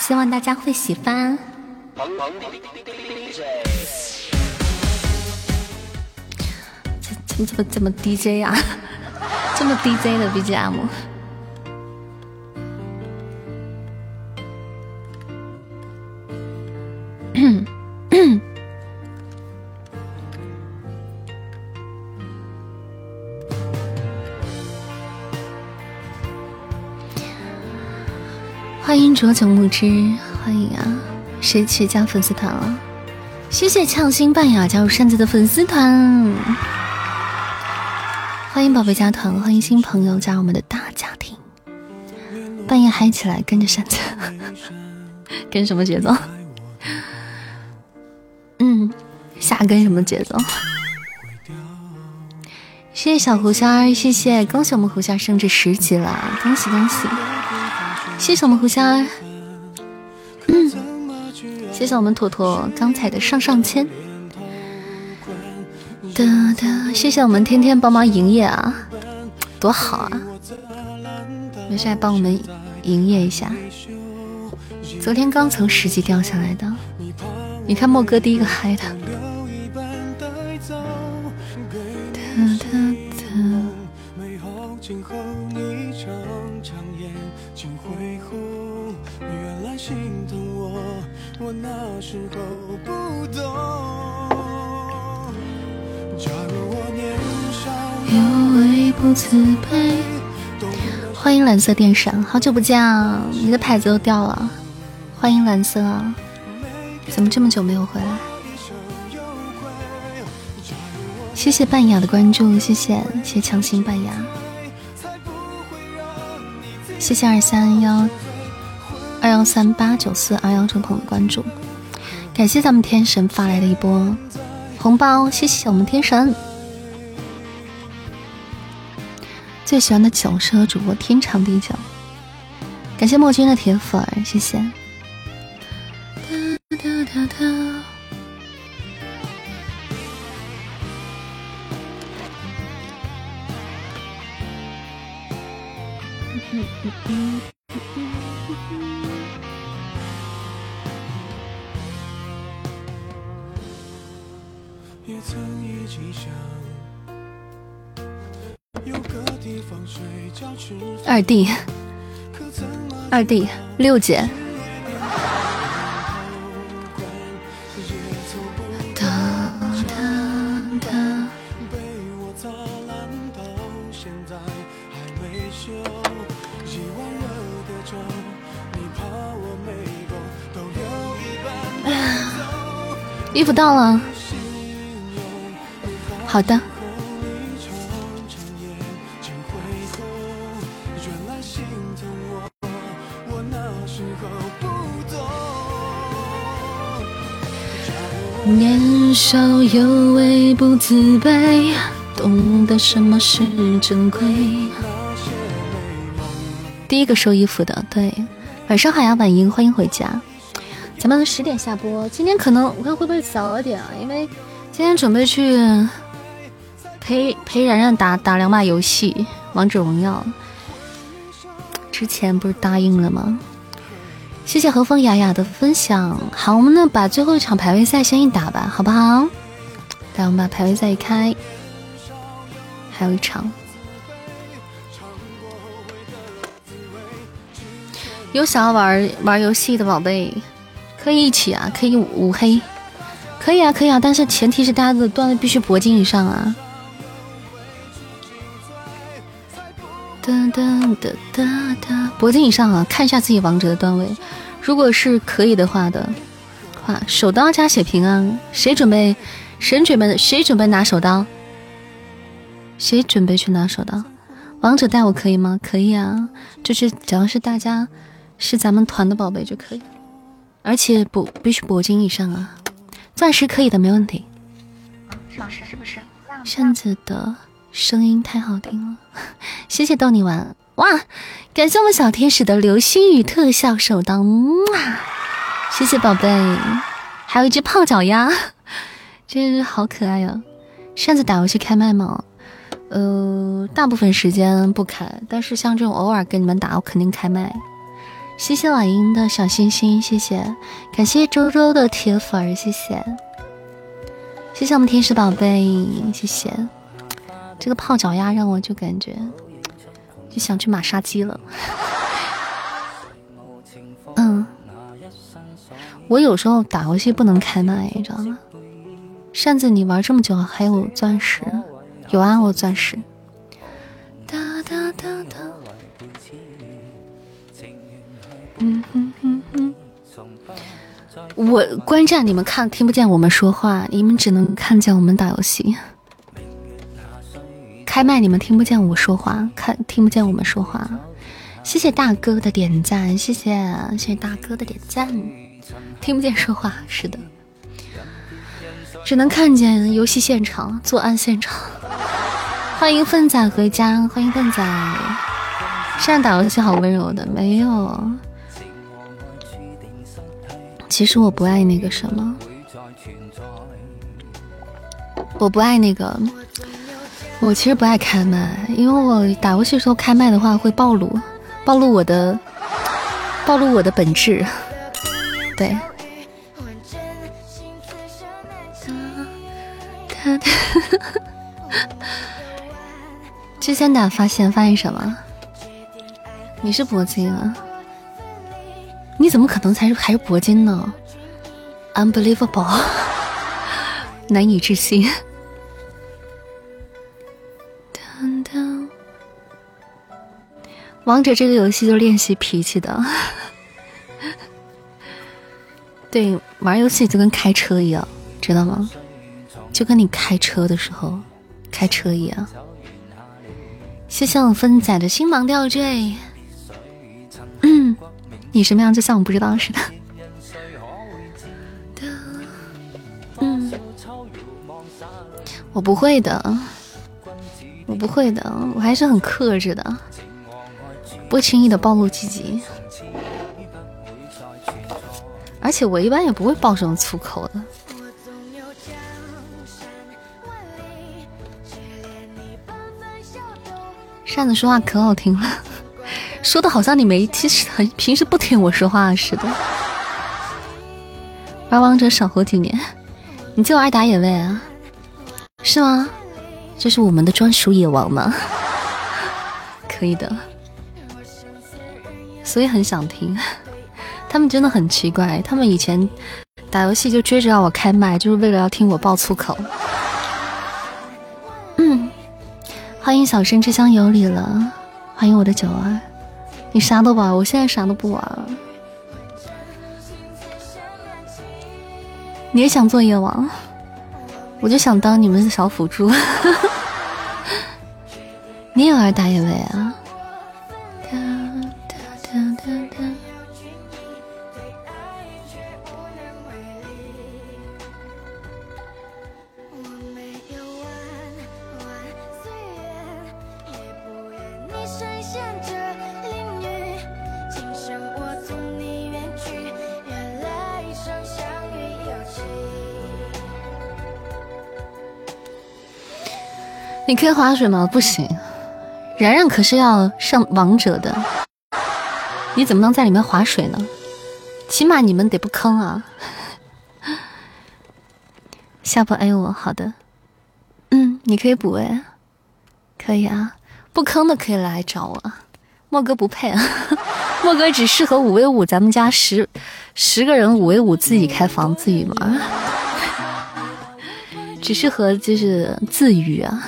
希望大家会喜欢。怎么怎么怎么 DJ 啊？这么 DJ 的 BGM。欢迎浊酒木之，欢迎啊！谁去加粉丝团了？谢谢俏心半雅加入扇子的粉丝团，欢迎宝贝加团，欢迎新朋友加入我们的大家庭。半夜嗨起来，跟着扇子，跟什么节奏？嗯，瞎跟什么节奏？谢谢小狐仙儿，谢谢，恭喜我们狐仙升至十级了，恭喜恭喜！谢谢我们胡仙儿，谢谢我们坨坨刚才的上上签，哒哒，谢谢我们天天帮忙营业啊，多好啊！没事，帮我们营业一下。昨天刚从十级掉下来的，你看莫哥第一个嗨的。欢迎蓝色电闪，好久不见啊！你的牌子都掉了。欢迎蓝色，怎么这么久没有回来？谢谢半雅的关注，谢谢谢谢强行半雅，谢谢二三幺二幺三八九四二幺众朋友的关注，感谢咱们天神发来的一波红包，谢谢我们天神。最喜欢的酒是和主播天长地久，感谢墨君的铁粉，谢谢。二弟，二弟，六姐。衣服到了，好的。年少有为不自卑，懂得什么是珍贵。第一个收衣服的，对，晚上好呀，晚英，欢迎回家。咱们十点下播，今天可能我看会不会早了点啊？因为今天准备去陪陪然然打打两把游戏，王者荣耀。之前不是答应了吗？谢谢和风雅雅的分享。好，我们呢把最后一场排位赛先一打吧，好不好？来，我们把排位赛一开，还有一场。有想要玩玩游戏的宝贝。可以一起啊，可以五黑，可以啊，可以啊，但是前提是大家的段位必须铂金以上啊。哒哒哒哒哒，铂金以上啊，看一下自己王者的段位，如果是可以的话的话，手刀加血瓶啊，谁准备？谁准备？谁准备拿手刀？谁准备去拿手刀？王者带我可以吗？可以啊，就是只要是大家是咱们团的宝贝就可以。而且铂必须铂金以上啊，钻石可以的，没问题。老师是不是？扇子的声音太好听了，谢谢逗你玩哇！感谢我们小天使的流星雨特效手刀，哇！谢谢宝贝，还有一只泡脚丫，这好可爱呀！扇子打游戏开麦吗？呃，大部分时间不开，但是像这种偶尔跟你们打，我肯定开麦。谢谢老鹰的小心心，谢谢，感谢周周的铁粉，谢谢，谢谢我们天使宝贝，谢谢。这个泡脚丫让我就感觉就想去马杀鸡了。嗯，我有时候打游戏不能开麦，你知道吗？扇子，你玩这么久还有钻石？有啊，我钻石。哒哒哒哒。嗯哼哼哼，我观战，你们看听不见我们说话，你们只能看见我们打游戏。开麦你们听不见我说话，看听不见我们说话。谢谢大哥的点赞，谢谢谢谢大哥的点赞，听不见说话，是的，只能看见游戏现场，作案现场。欢迎粪仔回家，欢迎粪仔。现在打游戏好温柔的，没有。其实我不爱那个什么，我不爱那个，我其实不爱开麦，因为我打游戏时候开麦的话会暴露，暴露我的，暴露我的本质，对。之前打发现发现什么？你是铂金啊？你怎么可能才是还是铂金呢？Unbelievable，难以置信。王者这个游戏就练习脾气的，对，玩游戏就跟开车一样，知道吗？就跟你开车的时候开车一样。谢谢我分仔的星芒吊坠。嗯。你什么样就像我不知道似的。嗯，我不会的，我不会的，我还是很克制的，不轻易的暴露自己。而且我一般也不会爆这种粗口的。扇子说话可好听了。说的好像你没，其实很平时不听我说话似的。玩王者少活几年，你就爱打野位啊？是吗？这是我们的专属野王吗？可以的，所以很想听。他们真的很奇怪，他们以前打游戏就追着让我开麦，就是为了要听我爆粗口。嗯，欢迎小生之乡有礼了，欢迎我的九儿，你啥都玩，我现在啥都不玩了。你也想做夜王，我就想当你们的小辅助。你也玩打野位啊？你可以划水吗？不行。然然可是要上王者的，你怎么能在里面划水呢？起码你们得不坑啊！下播 A 我好的，嗯，你可以补位，可以啊，不坑的可以来找我。莫哥不配啊，莫哥只适合五 v 五，咱们家十十个人五 v 五自己开房自己玩，只适合就是自娱啊。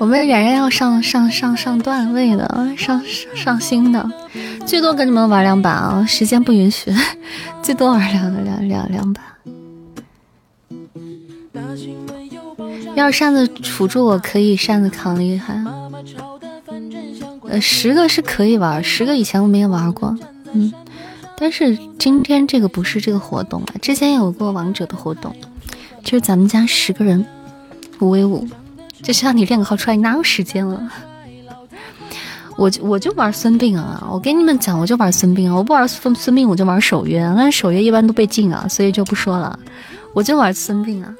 我们冉冉要上上上上段位的，上上新的，最多跟你们玩两把啊，时间不允许，最多玩两两两两把。要是扇子辅助，我可以扇子扛厉害。呃，十个是可以玩，十个以前我没玩过，嗯，但是今天这个不是这个活动啊，之前有过王者的活动，就是咱们家十个人五 v 五。就是让你练个号出来，你哪有时间了？我就我就玩孙膑啊！我跟你们讲，我就玩孙膑啊！我不玩孙孙膑，我就玩守约。但是守约一般都被禁啊，所以就不说了。我就玩孙膑啊！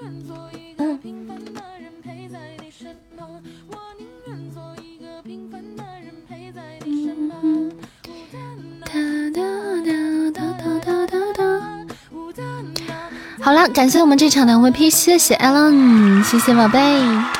好了，感谢我们这场的 VP，谢谢 Allen，谢谢宝贝。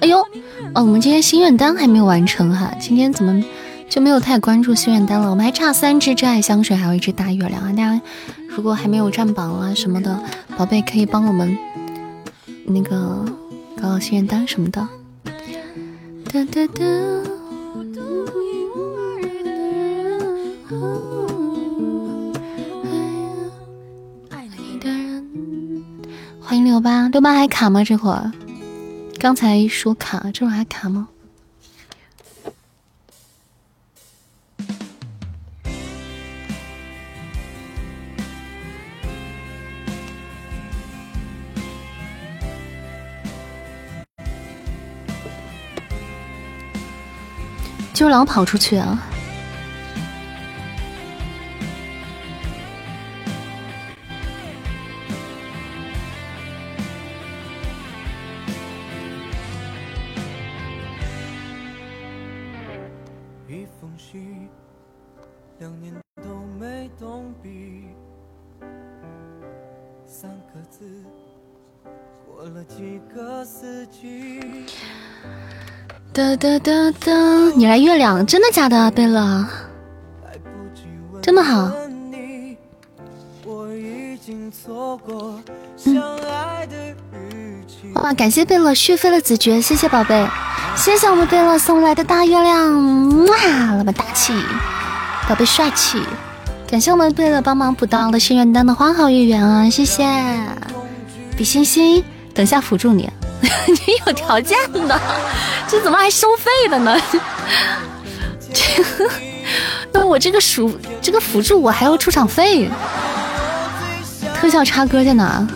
哎呦，哦，我们今天心愿单还没有完成哈，今天怎么就没有太关注心愿单了？我们还差三支真爱香水，还有一支大月亮啊！大家如果还没有占榜啊什么的，宝贝可以帮我们那个搞搞心愿单什么的。哒哒哒。欢迎六八，六八还卡吗？这会儿，刚才说卡，这会还卡吗？就老跑出去啊！哒哒哒哒，你来月亮，真的假的，贝勒？这么好。哇，感谢贝勒续费了子爵，谢谢宝贝，谢谢我们贝勒送来的大月亮，哇，老板大气，宝贝帅气，感谢我们贝勒帮忙补到了心愿单的花好月圆啊，谢谢，比心心，等下辅助你。你有条件的，这怎么还收费的呢？这，那我这个属这个辅助我还要出场费。特效插歌在哪？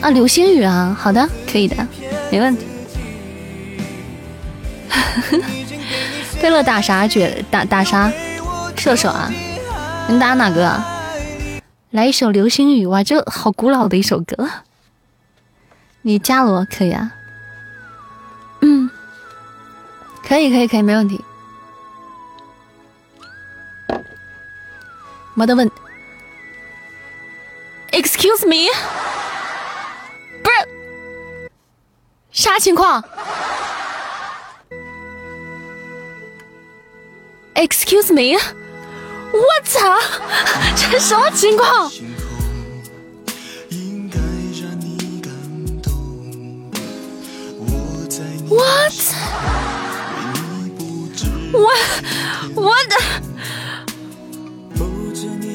啊，流星雨啊，好的，可以的，没问题。贝勒打啥？决打打啥？射手啊？你打哪个？来一首流星雨哇，这好古老的一首歌。你伽罗可以啊？嗯，可以可以可以，没问题。没得问。Excuse me，不是啥情况？Excuse me，我操，这什么情况？What？我我的，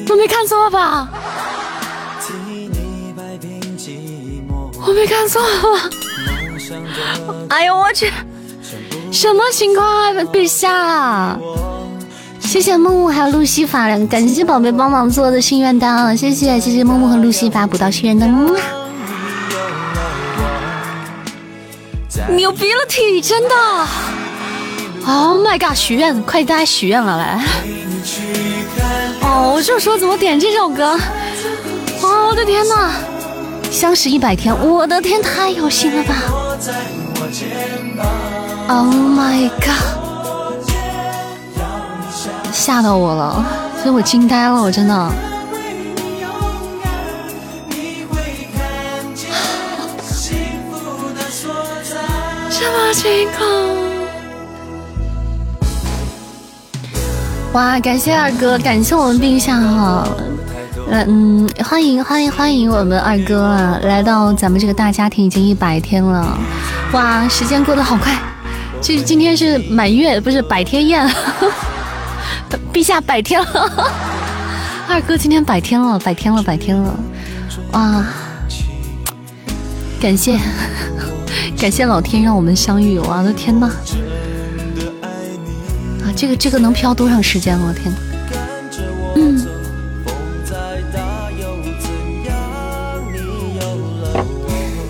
我没看错吧？我没看错吧？哎呦我去，什么情况啊，陛下！谢谢木木还有露西法，感谢宝贝帮忙做的心愿单啊，谢谢谢谢木木和露西法补到心愿单，牛逼了体，真的！Oh my god，许愿，快大家许愿了来！哦，我就说怎么点这首歌？哦，我的天哪！相识一百天，我的天，太有心了吧！Oh my god，吓到我了，所以我惊呆了，我真的。什么情？况？哇，感谢二哥，感谢我们陛下哈。嗯，欢迎欢迎欢迎我们二哥。啊，来到咱们这个大家庭已经一百天了，哇，时间过得好快，这今天是满月，不是百天宴，陛下百天了，二哥今天百天了，百天了，百天了，哇，感谢。感谢老天让我们相遇，我的天呐，啊，这个这个能飘多长时间？我天，嗯。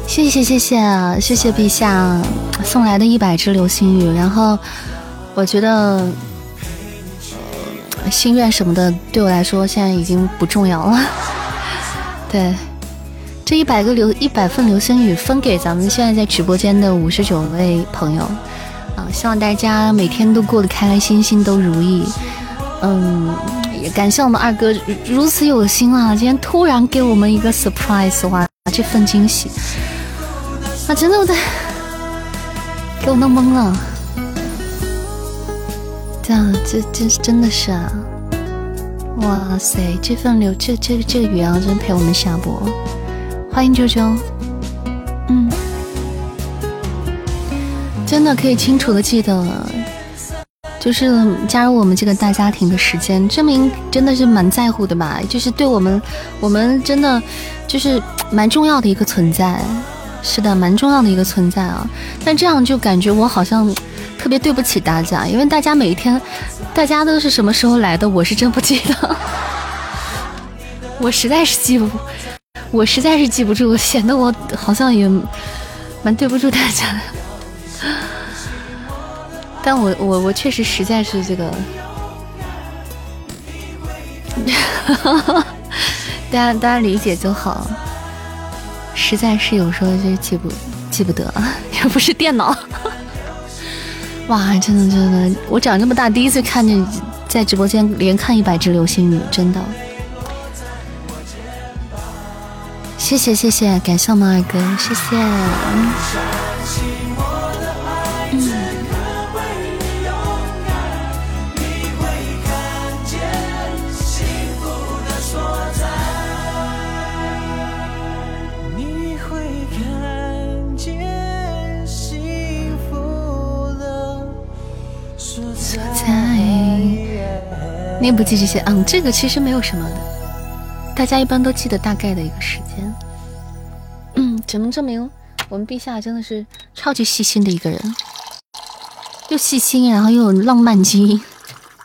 谢谢谢谢谢谢陛下送来的一百只流星雨，然后我觉得心愿什么的对我来说现在已经不重要了。对，这一百个流一百份流星雨分给咱们现在在直播间的五十九位朋友啊，希望大家每天都过得开开心心，都如意。嗯，也感谢我们二哥如此有心啊，今天突然给我们一个 surprise，哇，这份惊喜。啊！真的，我的给我弄懵了。这样，这这真的是啊！哇塞，这份流，这这这个雨啊，真陪我们下播。欢迎啾啾，嗯，真的可以清楚的记得，就是加入我们这个大家庭的时间，证明真的是蛮在乎的吧？就是对我们，我们真的就是蛮重要的一个存在。是的，蛮重要的一个存在啊，但这样就感觉我好像特别对不起大家，因为大家每一天，大家都是什么时候来的，我是真不记得，我实在是记不，我实在是记不住，显得我好像也蛮对不住大家的，但我我我确实实在是这个，大家大家理解就好。实在是有时候就记不记不得，也不是电脑。哇，真的真的，我长这么大第一次看见在直播间连看一百只流星雨，真的。谢谢谢谢，感谢我们二哥，谢谢。你也不记这些？嗯，这个其实没有什么的，大家一般都记得大概的一个时间。只能证明我们陛下真的是超级细心的一个人，又细心，然后又有浪漫基因，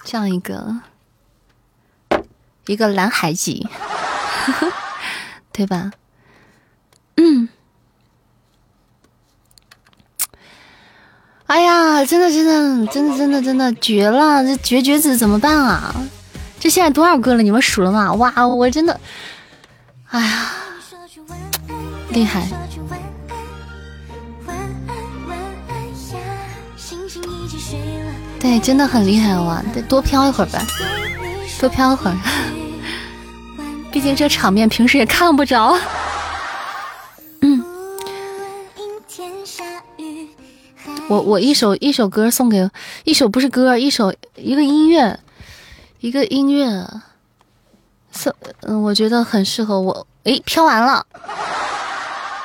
这样一个一个蓝海级，对吧？嗯。哎呀，真的真的真的真的真的绝了！这绝绝子怎么办啊？这现在多少个了？你们数了吗？哇，我真的，哎呀，厉害！对，真的很厉害哇！得多飘一会儿吧，多飘一会儿。毕竟这场面平时也看不着。嗯我我一首一首歌送给一首不是歌，一首一个音乐，一个音乐，送嗯，我觉得很适合我。诶，飘完了，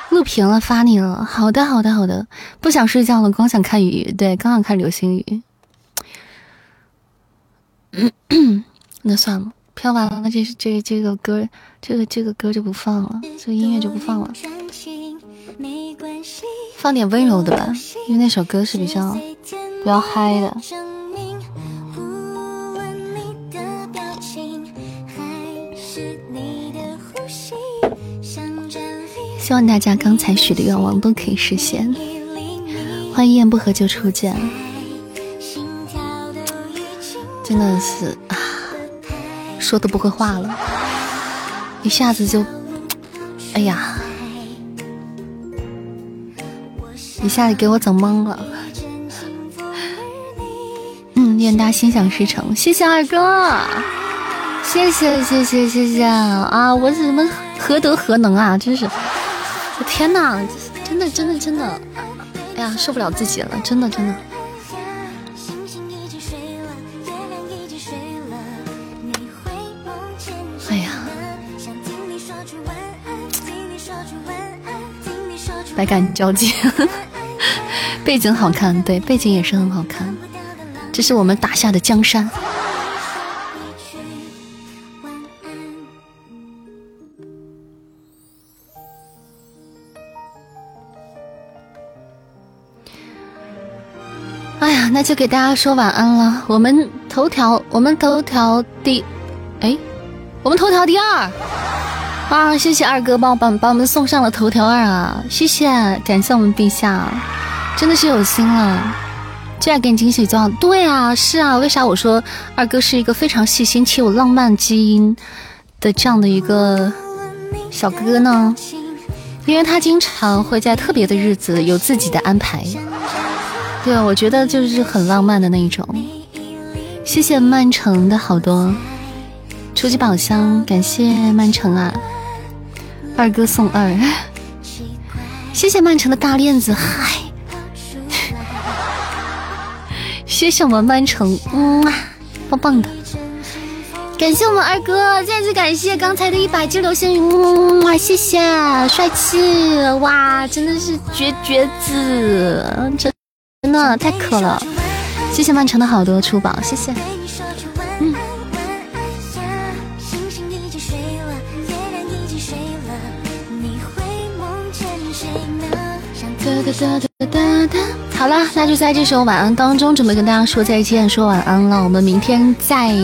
录屏了，发你了。好的，好的，好的。不想睡觉了，光想看雨。对，刚想看流星雨。那算了，飘完了，那这这这个歌，这个这个歌就不放了，这个音乐就不放了。放点温柔的吧，因为那首歌是比较比较嗨的。希望大家刚才许的愿望都可以实现。欢迎一言不合就出剑，真的是啊，说都不会话了，一下子就，哎呀。一下子给我整懵了，嗯，愿大家心想事成，谢谢二哥，谢谢谢谢谢谢啊！我怎么何德何能啊？真是，我天哪，真的真的真的，哎呀，受不了自己了，真的真的。哎呀，百感交集。背景好看，对，背景也是很好看。这是我们打下的江山。那就给大家说晚安了。我们头条，我们头条第，哎，我们头条第二啊！谢谢二哥帮我把把我们送上了头条二啊！谢谢，感谢我们陛下。真的是有心了，就爱给你惊喜就好。对啊，是啊，为啥我说二哥是一个非常细心且有浪漫基因的这样的一个小哥哥呢？因为他经常会在特别的日子有自己的安排。对，我觉得就是很浪漫的那一种。谢谢曼城的好多初级宝箱，感谢曼城啊，二哥送二，谢谢曼城的大链子，嗨。谢谢我们曼城，嗯，棒棒的，感谢我们二哥，再次感谢刚才的一百只流星雨，嗯，谢谢，帅气，哇，真的是绝绝子，真真的太渴了，谢谢曼城的好多出宝，谢谢，嗯。好了，那就在这首晚安当中，准备跟大家说再见，说晚安了。我们明天再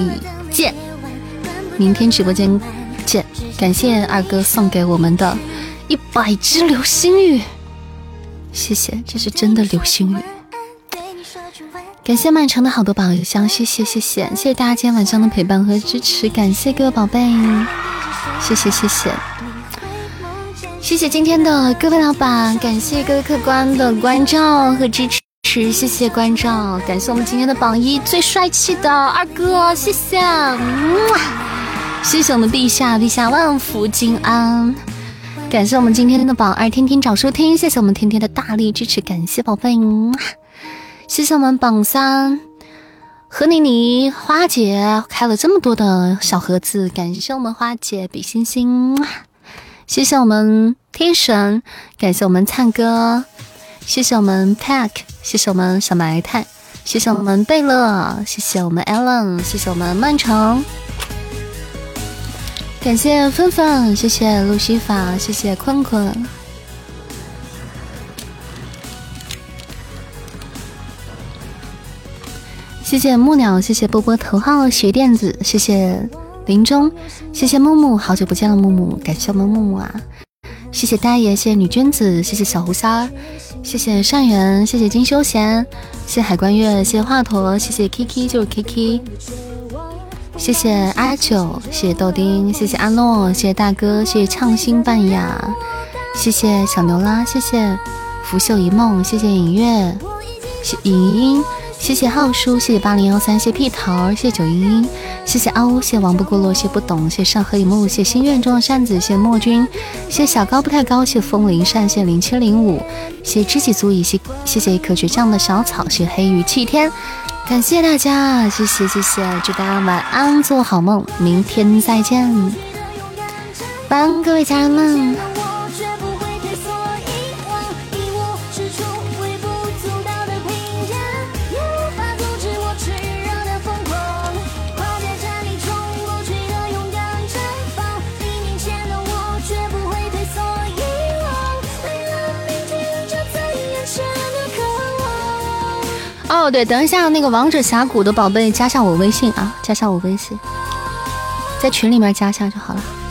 见，明天直播间见。感谢二哥送给我们的一百只流星雨，谢谢，这是真的流星雨。感谢曼城的好多宝箱，谢谢谢谢。谢谢大家今天晚上的陪伴和支持，感谢各位宝贝，谢谢谢谢。谢谢今天的各位老板，感谢各位客官的关照和支持，谢谢关照，感谢我们今天的榜一最帅气的二哥，谢谢，谢谢我们陛下，陛下万福金安，感谢我们今天的榜二天天找收听，谢谢我们天天的大力支持，感谢宝贝，谢谢我们榜三。何妮妮花姐开了这么多的小盒子，感谢我们花姐比心心。谢谢我们天神，感谢我们灿哥，谢谢我们 Pack，谢谢我们小埋汰，谢谢我们贝勒，谢谢我们 Allen，谢谢我们曼城，感谢芬芬，谢谢露西法，谢谢坤坤，谢谢木鸟，谢谢波波头号学电子，谢谢林中，谢谢木木，好久不见了木木，感谢我们木木啊！谢谢大爷，谢谢女君子，谢谢小胡仙，谢谢善缘，谢谢金修贤，谢谢海关月，谢谢华佗，谢谢 Kiki 就是 Kiki，谢谢阿九，谢谢豆丁，谢谢阿诺，谢谢大哥，谢谢畅心半雅，谢谢小牛拉，谢谢拂袖一梦，谢谢影月，谢影音。谢谢浩叔，谢谢八零幺三，谢屁桃，谢九英英，谢谢阿乌，谢谢王不过落，谢不懂，谢上河一木，谢心愿中的扇子，谢莫君，谢小高不太高，谢风铃扇，谢零七零五，谢知己足矣，谢谢谢一棵倔强的小草，谢黑鱼气天，感谢大家，谢谢谢谢，祝大家晚安，做好梦，明天再见，晚安各位家人们。哦，对，等一下，那个王者峡谷的宝贝加下我微信啊，加下我微信，在群里面加下就好了。